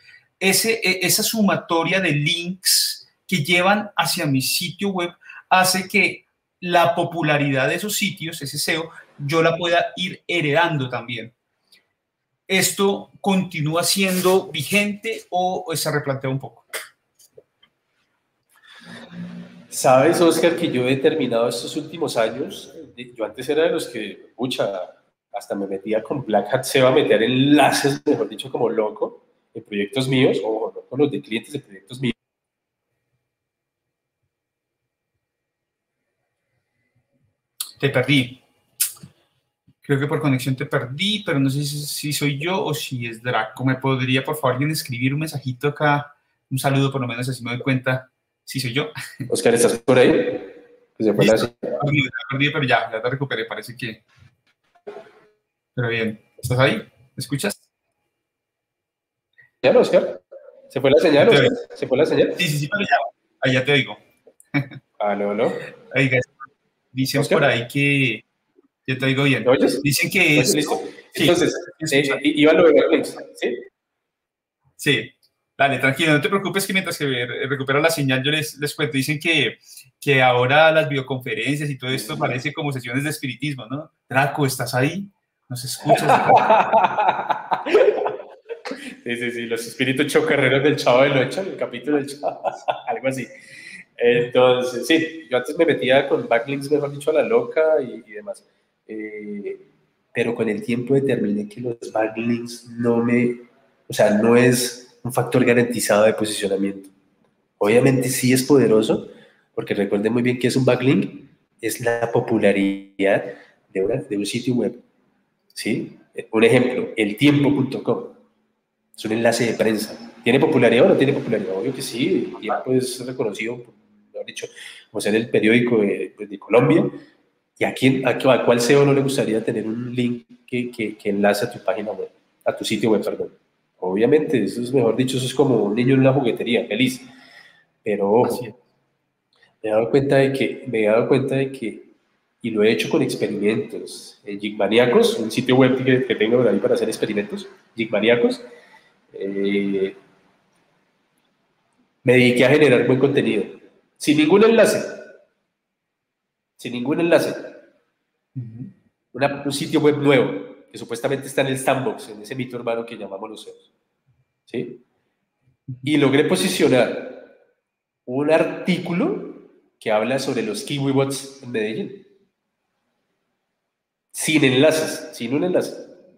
Speaker 1: e, esa sumatoria de links que llevan hacia mi sitio web hace que la popularidad de esos sitios, ese SEO, yo la pueda ir heredando también. ¿Esto continúa siendo vigente o se replantea un poco?
Speaker 2: Sabes, Oscar, que yo he determinado estos últimos años, yo antes era de los que, pucha, hasta me metía con Black Hat SEO a meter enlaces, mejor dicho, como loco, en proyectos míos, o con los de clientes de proyectos míos
Speaker 1: Te perdí. Creo que por conexión te perdí, pero no sé si, soy yo o si es Draco. ¿Me podría, por favor, alguien escribir un mensajito acá? Un saludo, por lo menos, así me doy cuenta Sí, soy yo.
Speaker 2: Oscar, ¿estás por ahí?
Speaker 1: Se fue la pero ya, ya te recuperé, parece que. Pero bien, ¿estás ahí? ¿Me escuchas?
Speaker 2: ¿Ya, Oscar? ¿Se fue la señal? Oscar? ¿Se fue la señal?
Speaker 1: Sí, sí, sí, pero ya, ahí ya te oigo.
Speaker 2: Aló, aló.
Speaker 1: Oiga, dicen por ahí que. Yo te oigo bien.
Speaker 2: oyes?
Speaker 1: Dicen que.
Speaker 2: es... listo. Entonces, eh, iba a lo de ¿sí?
Speaker 1: Sí. Dale, tranquilo, no te preocupes que mientras que recupero la señal yo les, les cuento, dicen que, que ahora las videoconferencias y todo esto parece como sesiones de espiritismo, ¿no? Draco, ¿estás ahí? ¿Nos escuchas?
Speaker 2: sí, sí, sí, los espíritus chocarreros del Chavo del Ocho, el capítulo del Chavo, algo así. Entonces, sí, yo antes me metía con backlinks, mejor dicho, a la loca y, y demás. Eh, pero con el tiempo determiné que los backlinks no me, o sea, no es un factor garantizado de posicionamiento. Obviamente sí es poderoso, porque recuerden muy bien que es un backlink, es la popularidad de, de un sitio web. ¿sí? Un ejemplo, eltiempo.com. Es un enlace de prensa. ¿Tiene popularidad o no tiene popularidad? Obvio que sí, el tiempo es reconocido, mejor dicho, como ser el periódico de, pues, de Colombia. ¿Y a, quién, a, cuál SEO no le gustaría tener un link que, que, que enlace a tu página web, a tu sitio web, perdón? Obviamente, eso es mejor dicho, eso es como un niño en una juguetería, feliz. Pero me he dado cuenta de que, me he dado cuenta de que, y lo he hecho con experimentos, en Jigmaniacos, un sitio web que, que tengo ahí para hacer experimentos, Jigmaniacos, eh, me dediqué a generar buen contenido, sin ningún enlace, sin ningún enlace. un sitio web nuevo, que supuestamente está en el sandbox, en ese mito hermano que llamamos los CEOs. ¿Sí? Y logré posicionar un artículo que habla sobre los KiwiBots en Medellín. Sin enlaces, sin un enlace.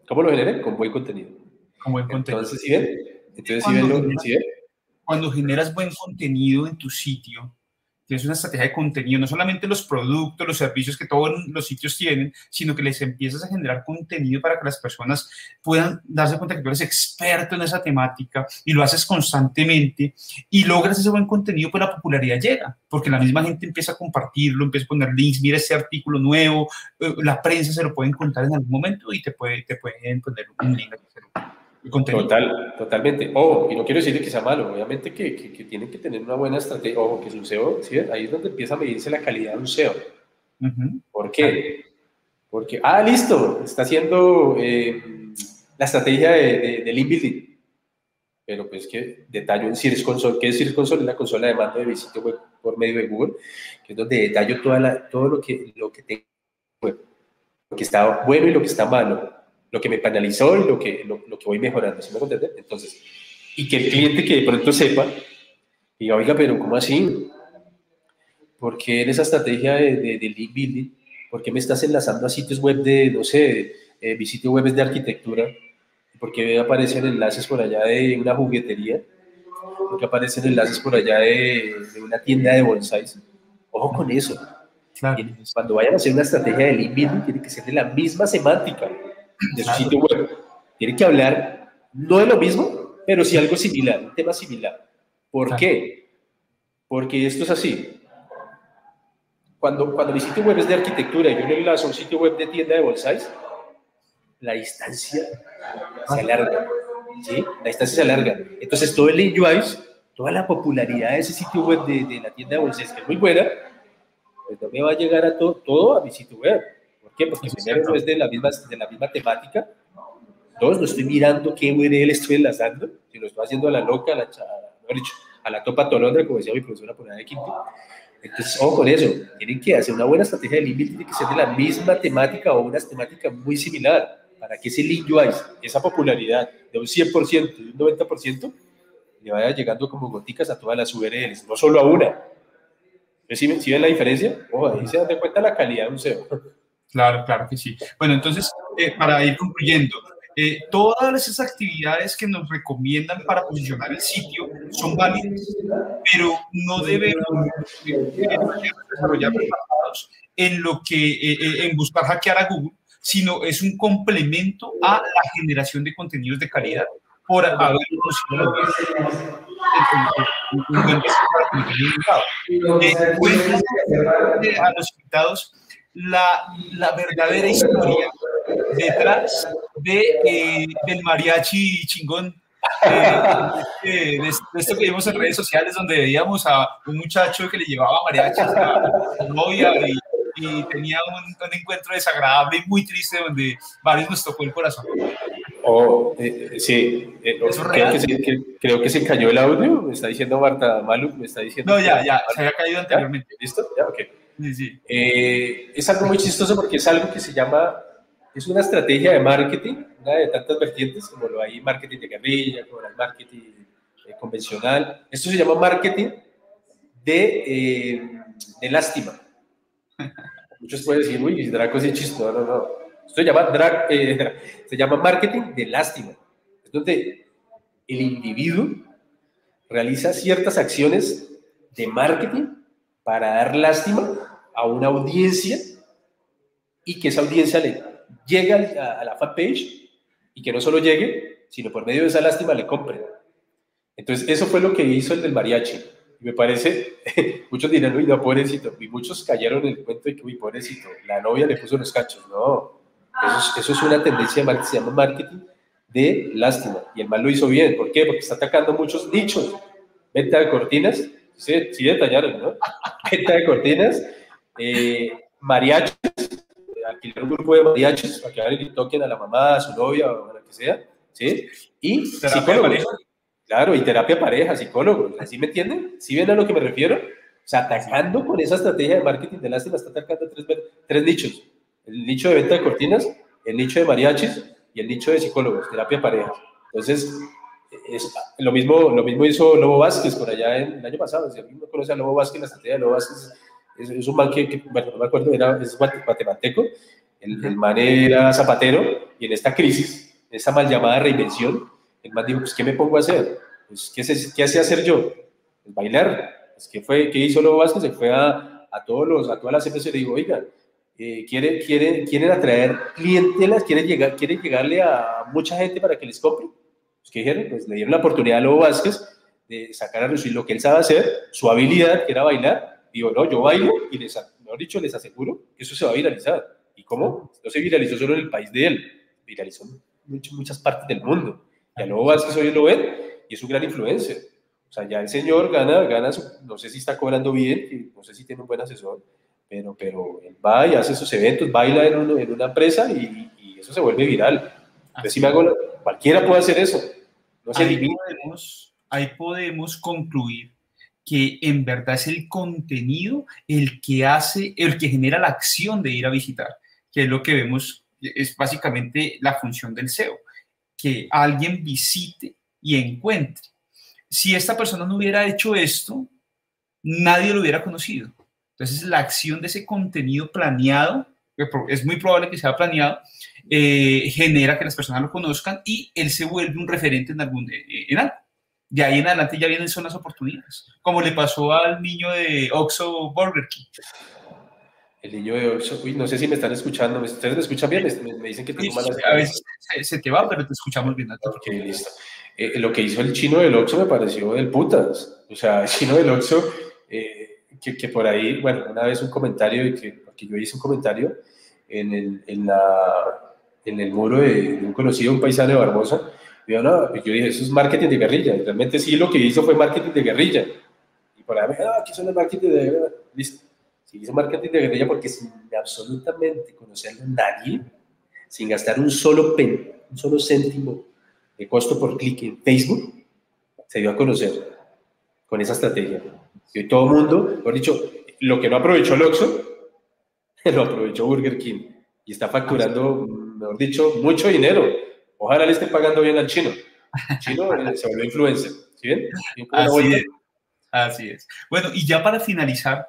Speaker 2: ¿Cómo lo generé? Con buen contenido.
Speaker 1: Con buen contenido.
Speaker 2: Entonces, ¿sí ven? Entonces, ¿sí ven, ¿sí ven?
Speaker 1: Cuando generas buen contenido en tu sitio, tienes una estrategia de contenido, no solamente los productos, los servicios que todos los sitios tienen, sino que les empiezas a generar contenido para que las personas puedan darse cuenta que tú eres experto en esa temática y lo haces constantemente y logras ese buen contenido, pues la popularidad llega, porque la misma gente empieza a compartirlo, empieza a poner links, mira este artículo nuevo, eh, la prensa se lo puede encontrar en algún momento y te, puede, te pueden poner un link.
Speaker 2: Total, totalmente. Ojo, y no quiero decir que sea malo, obviamente que, que, tienen que tener una buena estrategia. Ojo, que su SEO, ¿sí? ahí es donde empieza a medirse la calidad de un SEO. ¿Por qué? Porque, ah, listo, está haciendo eh, la estrategia de, de, link building. Pero pues que detallo en Search Console. ¿Qué es Search Console? Es la consola de mando de visita web por medio de Google, que es donde detallo toda la, todo lo que, lo que tengo lo que está bueno y lo que está malo lo que me penalizó y lo que, lo, que voy mejorando, ¿sí me entender? Entonces, y que el cliente que de pronto sepa, y diga, oiga, pero ¿cómo así? ¿Por qué en esa estrategia de, de, link building, por qué me estás enlazando a sitios web de, no sé, eh, mi sitio web es de arquitectura? ¿Por qué aparecen enlaces por allá de una juguetería? ¿Por qué aparecen enlaces por allá de, de una tienda de bonsais? Ojo con eso. Cuando vayan a hacer una estrategia de link building, tiene que ser de la misma semántica de su sitio web. Tiene que hablar no de lo mismo, pero sí algo similar, un tema similar. ¿Por qué? Porque esto es así. Cuando, cuando mi sitio web es de arquitectura y yo le enlazo a un sitio web de tienda de bolsáis, la distancia se alarga. ¿sí? La distancia se alarga. Entonces, todo el link UI, toda la popularidad de ese sitio web de, de la tienda de bolsáis, que es muy buena, pues no me va a llegar a todo, todo a mi sitio web qué? Porque primero no es de la, misma, de la misma temática. Dos, no estoy mirando qué URL estoy enlazando, si lo estoy haciendo a la loca, a la, a la topa tolondra, como decía mi profesora por ahí de Quinto. Entonces, ojo con eso. Tienen que hacer una buena estrategia de link tiene que ser de la misma temática o una temática muy similar para que ese link UI, esa popularidad de un 100%, de un 90%, le vaya llegando como goticas a todas las URLs, no solo a una. ¿Sí, ven la diferencia? Ojo, ahí se dan cuenta la calidad de un SEO.
Speaker 1: Claro, claro que sí. Bueno, entonces, eh, para ir concluyendo, eh, todas esas actividades que nos recomiendan para posicionar el sitio son válidas, pero no debemos desarrollar en lo que eh, en buscar hackear a Google, sino es un complemento a la generación de contenidos de calidad por haber un buen eh, a los invitados la, la verdadera historia detrás de, eh, del mariachi chingón eh, de, esto que vimos en redes sociales donde veíamos a un muchacho que le llevaba mariachis a su novia y, tenía un, un, encuentro desagradable y muy triste donde varios nos tocó el corazón.
Speaker 2: Oh, eh, sí, eh, creo, que se, creo, que se, cayó el audio, me está diciendo Marta Malu, me está diciendo...
Speaker 1: No, ya, ya, se había caído anteriormente.
Speaker 2: ¿Listo? Ya, ok. Sí, sí. Eh, es algo muy chistoso porque es algo que se llama, es una estrategia de marketing, una de tantas vertientes, como lo hay marketing de guerrilla, como el marketing convencional. Esto se llama marketing de, de lástima. Muchos pueden decir, uy, Draco es chistoso. No, no, no. Esto se llama, drag, se llama marketing de lástima. Es donde el individuo realiza ciertas acciones de marketing para dar lástima a una audiencia y que esa audiencia le llegue a, la fanpage y que no solo llegue, sino por medio de esa lástima le compre. Entonces, eso fue lo que hizo el del mariachi. Me parece, muchos dirán, uy, no, pobrecito. Y muchos cayeron en el cuento de que, uy, pobrecito, la novia le puso los cachos. No, eso es, una tendencia de marketing, se llama marketing de lástima. Y el mal lo hizo bien. ¿Por qué? Porque está atacando muchos nichos. Venta de cortinas, sí, sí detallaron, ¿no? Venta de cortinas, eh, mariachis, alquilar un grupo de mariachis para que vayan y toquen a la mamá, a su novia o a la que sea, ¿sí? Y psicólogos. Claro, y terapia pareja, psicólogos. ¿Así me entienden? ¿Sí ven a lo que me refiero? O sea, atacando con esa estrategia de marketing de lástima, está atacando tres, tres nichos el nicho de venta de cortinas, el nicho de mariachis y el nicho de psicólogos, terapia pareja. Entonces, es, lo, mismo, lo mismo hizo Lobo Vázquez por allá en, el año pasado. Si alguien no conoce a Lobo Vázquez, la estrategia de Lobo Vázquez es, un man que, bueno, no me acuerdo, era, es guatemalteco, el, el, man era zapatero y en esta crisis, en esta mal llamada reinvención, el man dijo, pues, ¿qué me pongo a hacer? Pues, ¿qué, sé, qué hace hacer yo? Pues, bailar. Pues, ¿qué, fue, ¿Qué hizo Lobo Vázquez? Se fue a, a, todos los, a todas las empresas y le dijo, oiga, eh, quieren, quieren, atraer clientelas, quieren, llegar, quieren llegarle a mucha gente para que les compre. Pues, ¿Qué dijeron? Pues le dieron la oportunidad a Lobo Vázquez de sacar a lucir lo que él sabe hacer, su habilidad, que era bailar. Digo, no, yo bailo y les, mejor dicho, les aseguro que eso se va a viralizar. ¿Y cómo? No se viralizó solo en el país de él, viralizó en muchas, muchas partes del mundo. Y a Lobo Vázquez hoy lo ven y es un gran influencer. O sea, ya el señor gana, gana, no sé si está cobrando bien, no sé si tiene un buen asesor, pero, pero él va y hace sus eventos, baila en, en una empresa y, y, eso se vuelve viral. Me hago, cualquiera puede hacer eso. No se
Speaker 1: ahí, podemos, ahí podemos concluir que en verdad es el contenido el que hace, el que genera la acción de ir a visitar, que es lo que vemos, es básicamente la función del SEO, que alguien visite y encuentre. Si esta persona no hubiera hecho esto, nadie lo hubiera conocido. Entonces, la acción de ese contenido planeado, es muy probable que sea planeado, eh, genera que las personas lo conozcan y él se vuelve un referente en, algún, eh, en algo. De ahí en adelante ya vienen son las oportunidades, como le pasó al niño de Oxo Burger King.
Speaker 2: El niño de Oxo, uy, no sé si me están escuchando, ¿ustedes me escuchan bien? Me, dicen que
Speaker 1: tengo malas A veces se, te va, pero te escuchamos bien.
Speaker 2: Ok, listo. Eh, lo que hizo el chino del Oxo me pareció del putas. O sea, el chino del Oxo que, que, por ahí, bueno, una vez un comentario, de que, porque yo hice un comentario en el, en la, en el muro de, un conocido, un paisano de Barbosa, y yo, no, yo dije, eso es marketing de guerrilla, realmente sí lo que hizo fue marketing de guerrilla. Y por ahí, ah, aquí son el marketing de guerrilla, listo. Sí, hizo marketing de guerrilla porque sin absolutamente conocerlo nadie, sin gastar un solo pen, un solo céntimo de costo por clic en Facebook, se dio a conocer con esa estrategia. Y todo el mundo, por dicho, lo que no aprovechó el Oxxo, lo aprovechó Burger King. Y está facturando, mejor dicho, mucho dinero. Ojalá le esté pagando bien al chino. El chino eh, se volvió influencer. ¿Sí ven?
Speaker 1: Así es. Así es. Bueno, y ya para finalizar,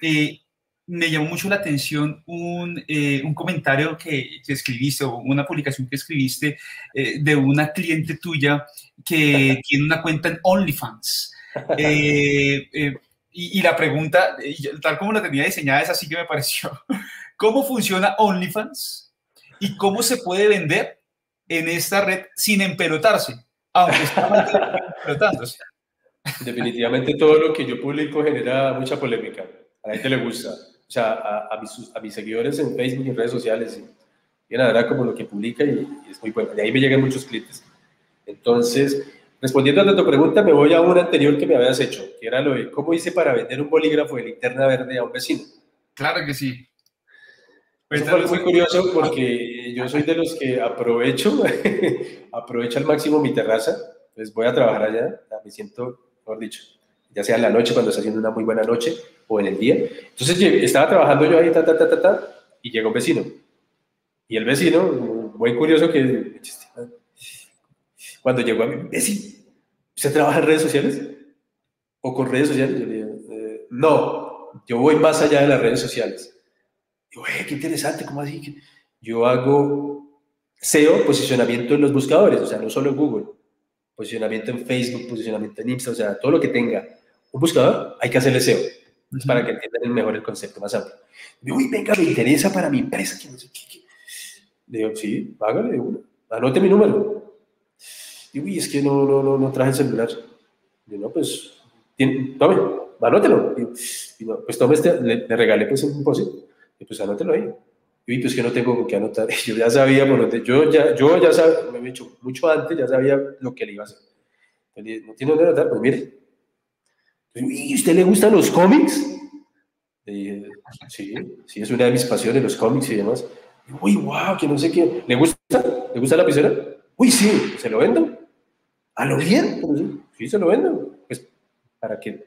Speaker 1: eh, me llamó mucho la atención un, eh, un comentario que, que, escribiste o una publicación que escribiste de una cliente tuya que tiene una cuenta en OnlyFans. Eh, y, la pregunta, tal como la tenía diseñada, es así que me pareció. ¿Cómo funciona OnlyFans? ¿Y cómo se puede vender en esta red sin empelotarse? Aunque está empelotándose.
Speaker 2: Definitivamente todo lo que yo publico genera mucha polémica. A la gente le gusta. O sea, a, mis, a mis, seguidores en Facebook y en redes sociales, y, y nada, como lo que publica y, es muy bueno. De ahí me llegan muchos clientes. Entonces, respondiendo a tu pregunta, me voy a una anterior que me habías hecho, que era lo de cómo hice para vender un bolígrafo de linterna verde a un vecino.
Speaker 1: Claro que sí.
Speaker 2: Eso fue muy curioso porque yo soy de los que aprovecho, aprovecho al máximo mi terraza, pues voy a trabajar allá, me siento, mejor dicho, ya sea en la noche cuando está haciendo una muy buena noche o en el día. Entonces estaba trabajando yo ahí, ta, ta, ta, ta, ta, y llega un vecino. Y el vecino, muy curioso que, cuando llegó a mí, vecino, ¿usted trabaja en redes sociales? ¿O con redes sociales? Yo le digo, eh, no, yo voy más allá de las redes sociales Digo, eh, qué interesante, ¿cómo así? Yo hago SEO, posicionamiento en los buscadores, o sea, no solo en Google, posicionamiento en Facebook, posicionamiento en Instagram, o sea, todo lo que tenga un buscador, hay que hacerle SEO, es para que entiendan mejor el concepto más amplio. Digo, uy, venga, me interesa para mi empresa, que no sé qué. Le digo, sí, págale uno, anote mi número. Digo, uy, es que no, no, no, no traje el celular. Digo, no, pues, tome, anótelo. Y, no, pues tome este, le, le regalé pues un depósito y pues anótelo ahí. Y pues que no tengo que anotar. Yo ya sabía por yo ya, yo ya sabía, me he dicho mucho antes, ya sabía lo que le iba a hacer. no tiene dónde anotar, pues mire. ¿Y usted le gustan los cómics? Le dije, sí, sí, es una de mis pasiones, los cómics y demás. Uy, wow, que no sé qué. ¿Le gusta? ¿Le gusta la piscina? Uy, sí, ¿se lo vendo? ¿A lo bien? Sí, se lo vendo. Pues para que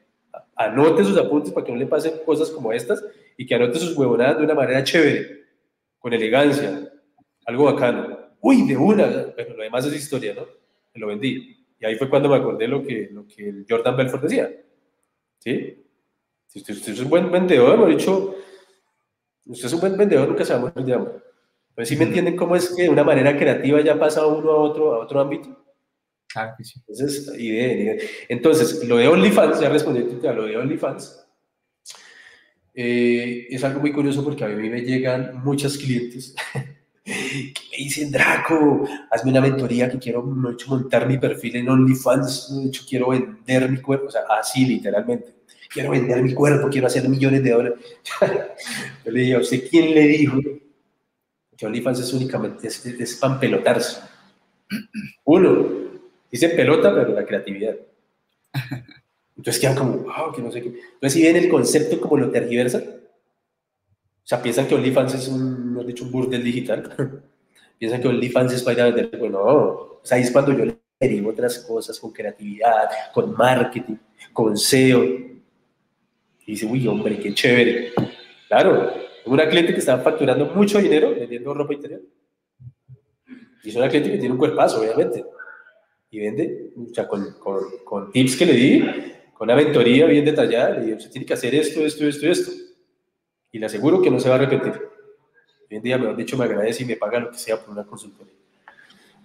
Speaker 2: anote sus apuntes para que no le pasen cosas como estas y que anote sus huevonadas de una manera chévere, con elegancia, algo bacano. Uy, de una. Bueno, lo demás es historia, ¿no? Me lo vendí. Y ahí fue cuando me acordé lo que, lo que Jordan Belfort decía. ¿Sí? Si usted, es un buen vendedor, lo he dicho, usted es un buen vendedor, nunca se va a morir de hambre. Pero si me entienden cómo es que de una manera creativa ya pasa uno a otro, a otro ámbito.
Speaker 1: Claro que sí.
Speaker 2: Entonces, idea, Entonces, lo de OnlyFans, ya respondí a lo de OnlyFans, eh, es algo muy curioso porque a mí me llegan muchos clientes que me dicen, Draco, hazme una mentoría que quiero montar mi perfil en OnlyFans, quiero vender mi cuerpo, o sea, así literalmente, quiero vender mi cuerpo, quiero hacer millones de dólares. Yo le dije, ¿a usted quién le dijo que OnlyFans es únicamente, es, es para pelotarse? Uno, dice pelota, pero la creatividad. Entonces quedan como, wow, que no sé qué. Entonces, si ven el concepto como lo tergiversan, o sea, piensan que OnlyFans es un, no dicho, un burdel digital. piensan que OnlyFans es para vender. Bueno, o sea, ahí es cuando yo le derivo otras cosas con creatividad, con marketing, con SEO. Y dice, uy, hombre, qué chévere. Claro, una cliente que estaba facturando mucho dinero vendiendo ropa interior. Y es una cliente que tiene un cuerpazo, obviamente. Y vende, o sea, con, con, con tips que le di, con una mentoría bien detallada, le digo, usted tiene que hacer esto, esto, esto, esto. Y le aseguro que no se va a arrepentir. Hoy en día, de hecho, me agradece y me paga lo que sea por una consultoría.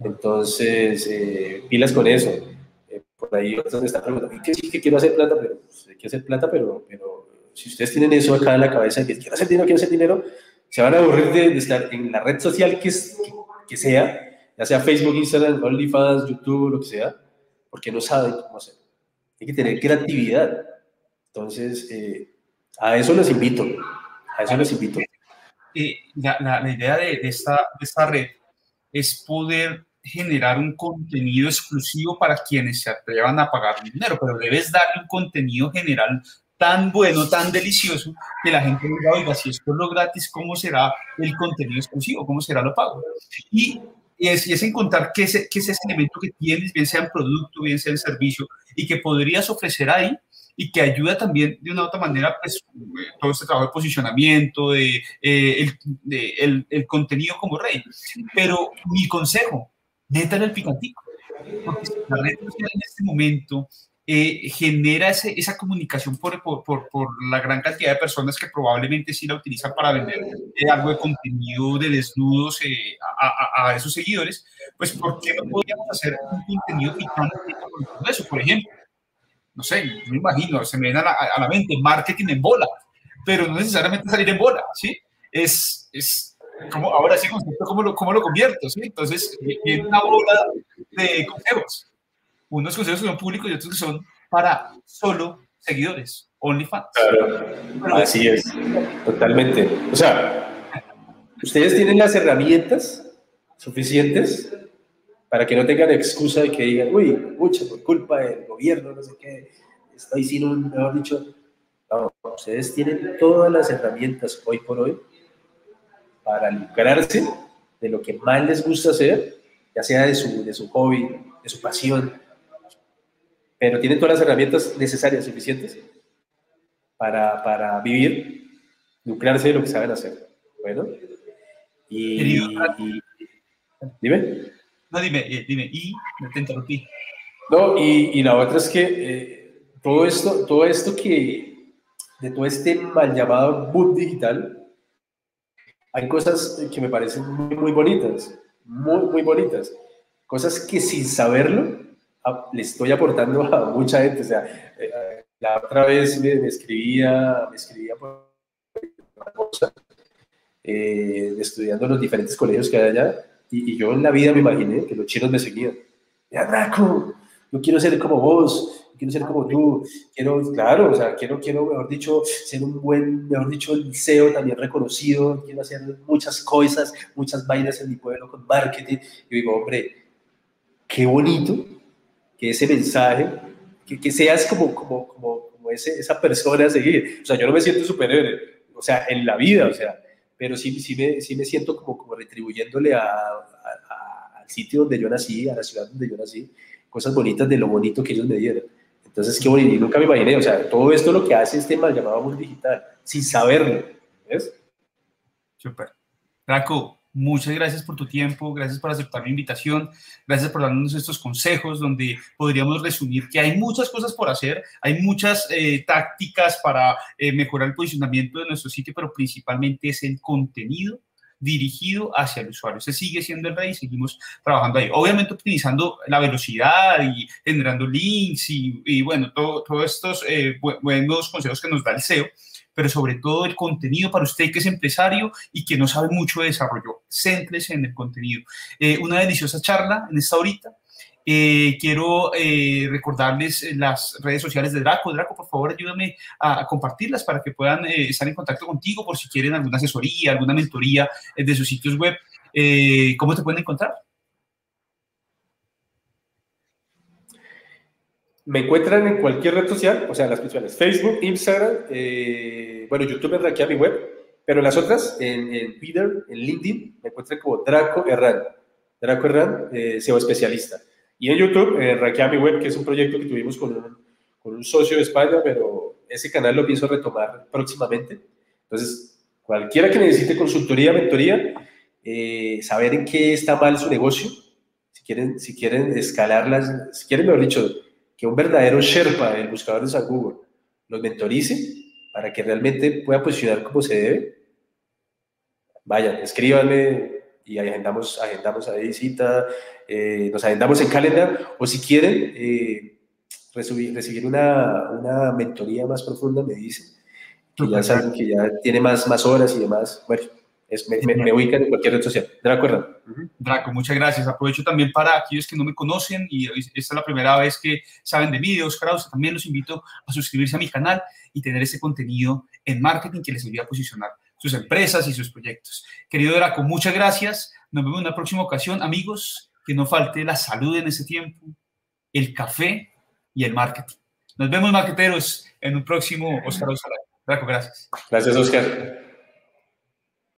Speaker 2: Entonces, eh, pilas con eso. Eh, por ahí me están preguntando, ¿qué sí que quiero hacer plata? Pero pues, hay que hacer plata, pero, pero si ustedes tienen eso acá en la cabeza, que quiero hacer dinero, quiero hacer dinero, se van a aburrir de, estar en la red social que, que, sea, ya sea Facebook, Instagram, OnlyFans, YouTube, lo que sea, porque no saben cómo hacer. Hay que tener creatividad. Entonces, eh, a eso les invito. A eso les invito.
Speaker 1: Eh, la, la, idea de, de, esta, de esta red es poder generar un contenido exclusivo para quienes se atrevan a pagar dinero, pero debes darle un contenido general tan bueno, tan delicioso, que la gente diga, oiga, si esto es lo gratis, ¿cómo será el contenido exclusivo? ¿Cómo será lo pago? Y y es, y es encontrar qué es, qué es ese elemento que tienes, bien sea en producto, bien sea en servicio, y que podrías ofrecer ahí y que ayuda también de una u otra manera pues, todo este trabajo de posicionamiento, de, eh, el, de el, el, contenido como rey. Pero mi consejo, métale el picantico. Porque la red social en este momento eh, genera ese, esa comunicación por, por, por, por, la gran cantidad de personas que probablemente sí la utilizan para vender eh, algo de contenido de desnudos eh, a, a, a, esos seguidores, pues ¿por qué no podríamos hacer un contenido picante con eso? Por ejemplo, no sé, me imagino, se me viene a la, a la mente marketing en bola, pero no necesariamente salir en bola, ¿sí? Es, es como, ahora sí, ¿cómo lo, cómo lo convierto? ¿sí? Entonces, viene una bola de consejos unos consejos que son públicos y otros que son para solo seguidores, OnlyFans.
Speaker 2: Claro, así es, totalmente. O sea, ustedes tienen las herramientas suficientes para que no tengan excusa de que digan, uy, mucha por culpa del gobierno, no sé qué, estoy sin un, mejor dicho, no, ustedes tienen todas las herramientas hoy por hoy para lucrarse de lo que más les gusta hacer, ya sea de su, de su hobby, de su pasión, pero tienen todas las herramientas necesarias, suficientes, para, para vivir, lucrarse de lo que saben hacer. Bueno, y,
Speaker 1: dime. No, dime, eh, dime, y me te interrumpí.
Speaker 2: No, y, y, la otra es que eh, todo esto, todo esto que, de todo este mal llamado boom digital, hay cosas que me parecen muy, muy bonitas, muy, muy bonitas. Cosas que sin saberlo le estoy aportando a mucha gente. O sea, eh, la otra vez me, escribía, me escribía por eh, estudiando en los diferentes colegios que hay allá, y, yo en la vida me imaginé que los chinos me seguían. Ya, Draco, yo quiero ser como vos, quiero ser como tú, quiero, claro, o sea, quiero, quiero, mejor dicho, ser un buen, mejor dicho, el CEO también reconocido, quiero hacer muchas cosas, muchas vainas en mi pueblo con marketing. Y digo, hombre, qué bonito que ese mensaje, que, que seas como, como, como, como ese, esa persona a seguir. O sea, yo no me siento superhéroe, o sea, en la vida, o sea, pero sí, sí, me, sí me siento como, como retribuyéndole a, al sitio donde yo nací, a la ciudad donde yo nací, cosas bonitas de lo bonito que ellos me dieron. Entonces, qué bonito, nunca me imaginé, o sea, todo esto lo que hace este mal llamado mundo digital, sin saberlo, ¿ves?
Speaker 1: Súper. Draco, Muchas gracias por tu tiempo, gracias por aceptar mi invitación, gracias por darnos estos consejos donde podríamos resumir que hay muchas cosas por hacer, hay muchas eh, tácticas para eh, mejorar el posicionamiento de nuestro sitio, pero principalmente es el contenido dirigido hacia el usuario. Se sigue siendo el rey y seguimos trabajando ahí. Obviamente optimizando la velocidad y generando links y, bueno, todos estos eh, buenos consejos que nos da el SEO pero sobre todo el contenido para usted que es empresario y que no sabe mucho de desarrollo. Céntrese en el contenido. Eh, una deliciosa charla en esta horita. Eh, quiero eh, recordarles las redes sociales de Draco. Draco, por favor, ayúdame a, compartirlas para que puedan estar en contacto contigo por si quieren alguna asesoría, alguna mentoría de sus sitios web. ¿Cómo te pueden encontrar?
Speaker 2: Me encuentran en cualquier red social, o sea, las principales, Facebook, Instagram, eh, bueno, YouTube es mi web, pero las otras, en, Twitter, en LinkedIn, me encuentran como Draco Herrán. Draco Herrán, eh, SEO especialista. Y en YouTube, en mi web, que es un proyecto que tuvimos con un, con un socio de España, pero ese canal lo pienso retomar próximamente. Entonces, cualquiera que necesite consultoría, mentoría, eh, saber en qué está mal su negocio, si quieren, si quieren escalarlas, si quieren, mejor dicho, que un verdadero Sherpa, el buscador de San Google, los mentorice para que realmente pueda posicionar como se debe, vayan, escríbanme y agendamos, agendamos ahí cita, eh, nos agendamos en calendar, o si quieren eh, recibir, recibir una, una, mentoría más profunda, me dicen, que ya saben que ya tiene más, más horas y demás, bueno, me, ubican en cualquier red social. Draco
Speaker 1: Draco, muchas gracias. Aprovecho también para aquellos que no me conocen y esta es la primera vez que saben de mí, de Oscar también los invito a suscribirse a mi canal y tener ese contenido en marketing que les ayude a posicionar sus empresas y sus proyectos. Querido Draco, muchas gracias. Nos vemos en una próxima ocasión. Amigos, que no falte la salud en ese tiempo, el café y el marketing. Nos vemos, marqueteros, en un próximo Oscar Draco, gracias.
Speaker 2: Gracias, Oscar.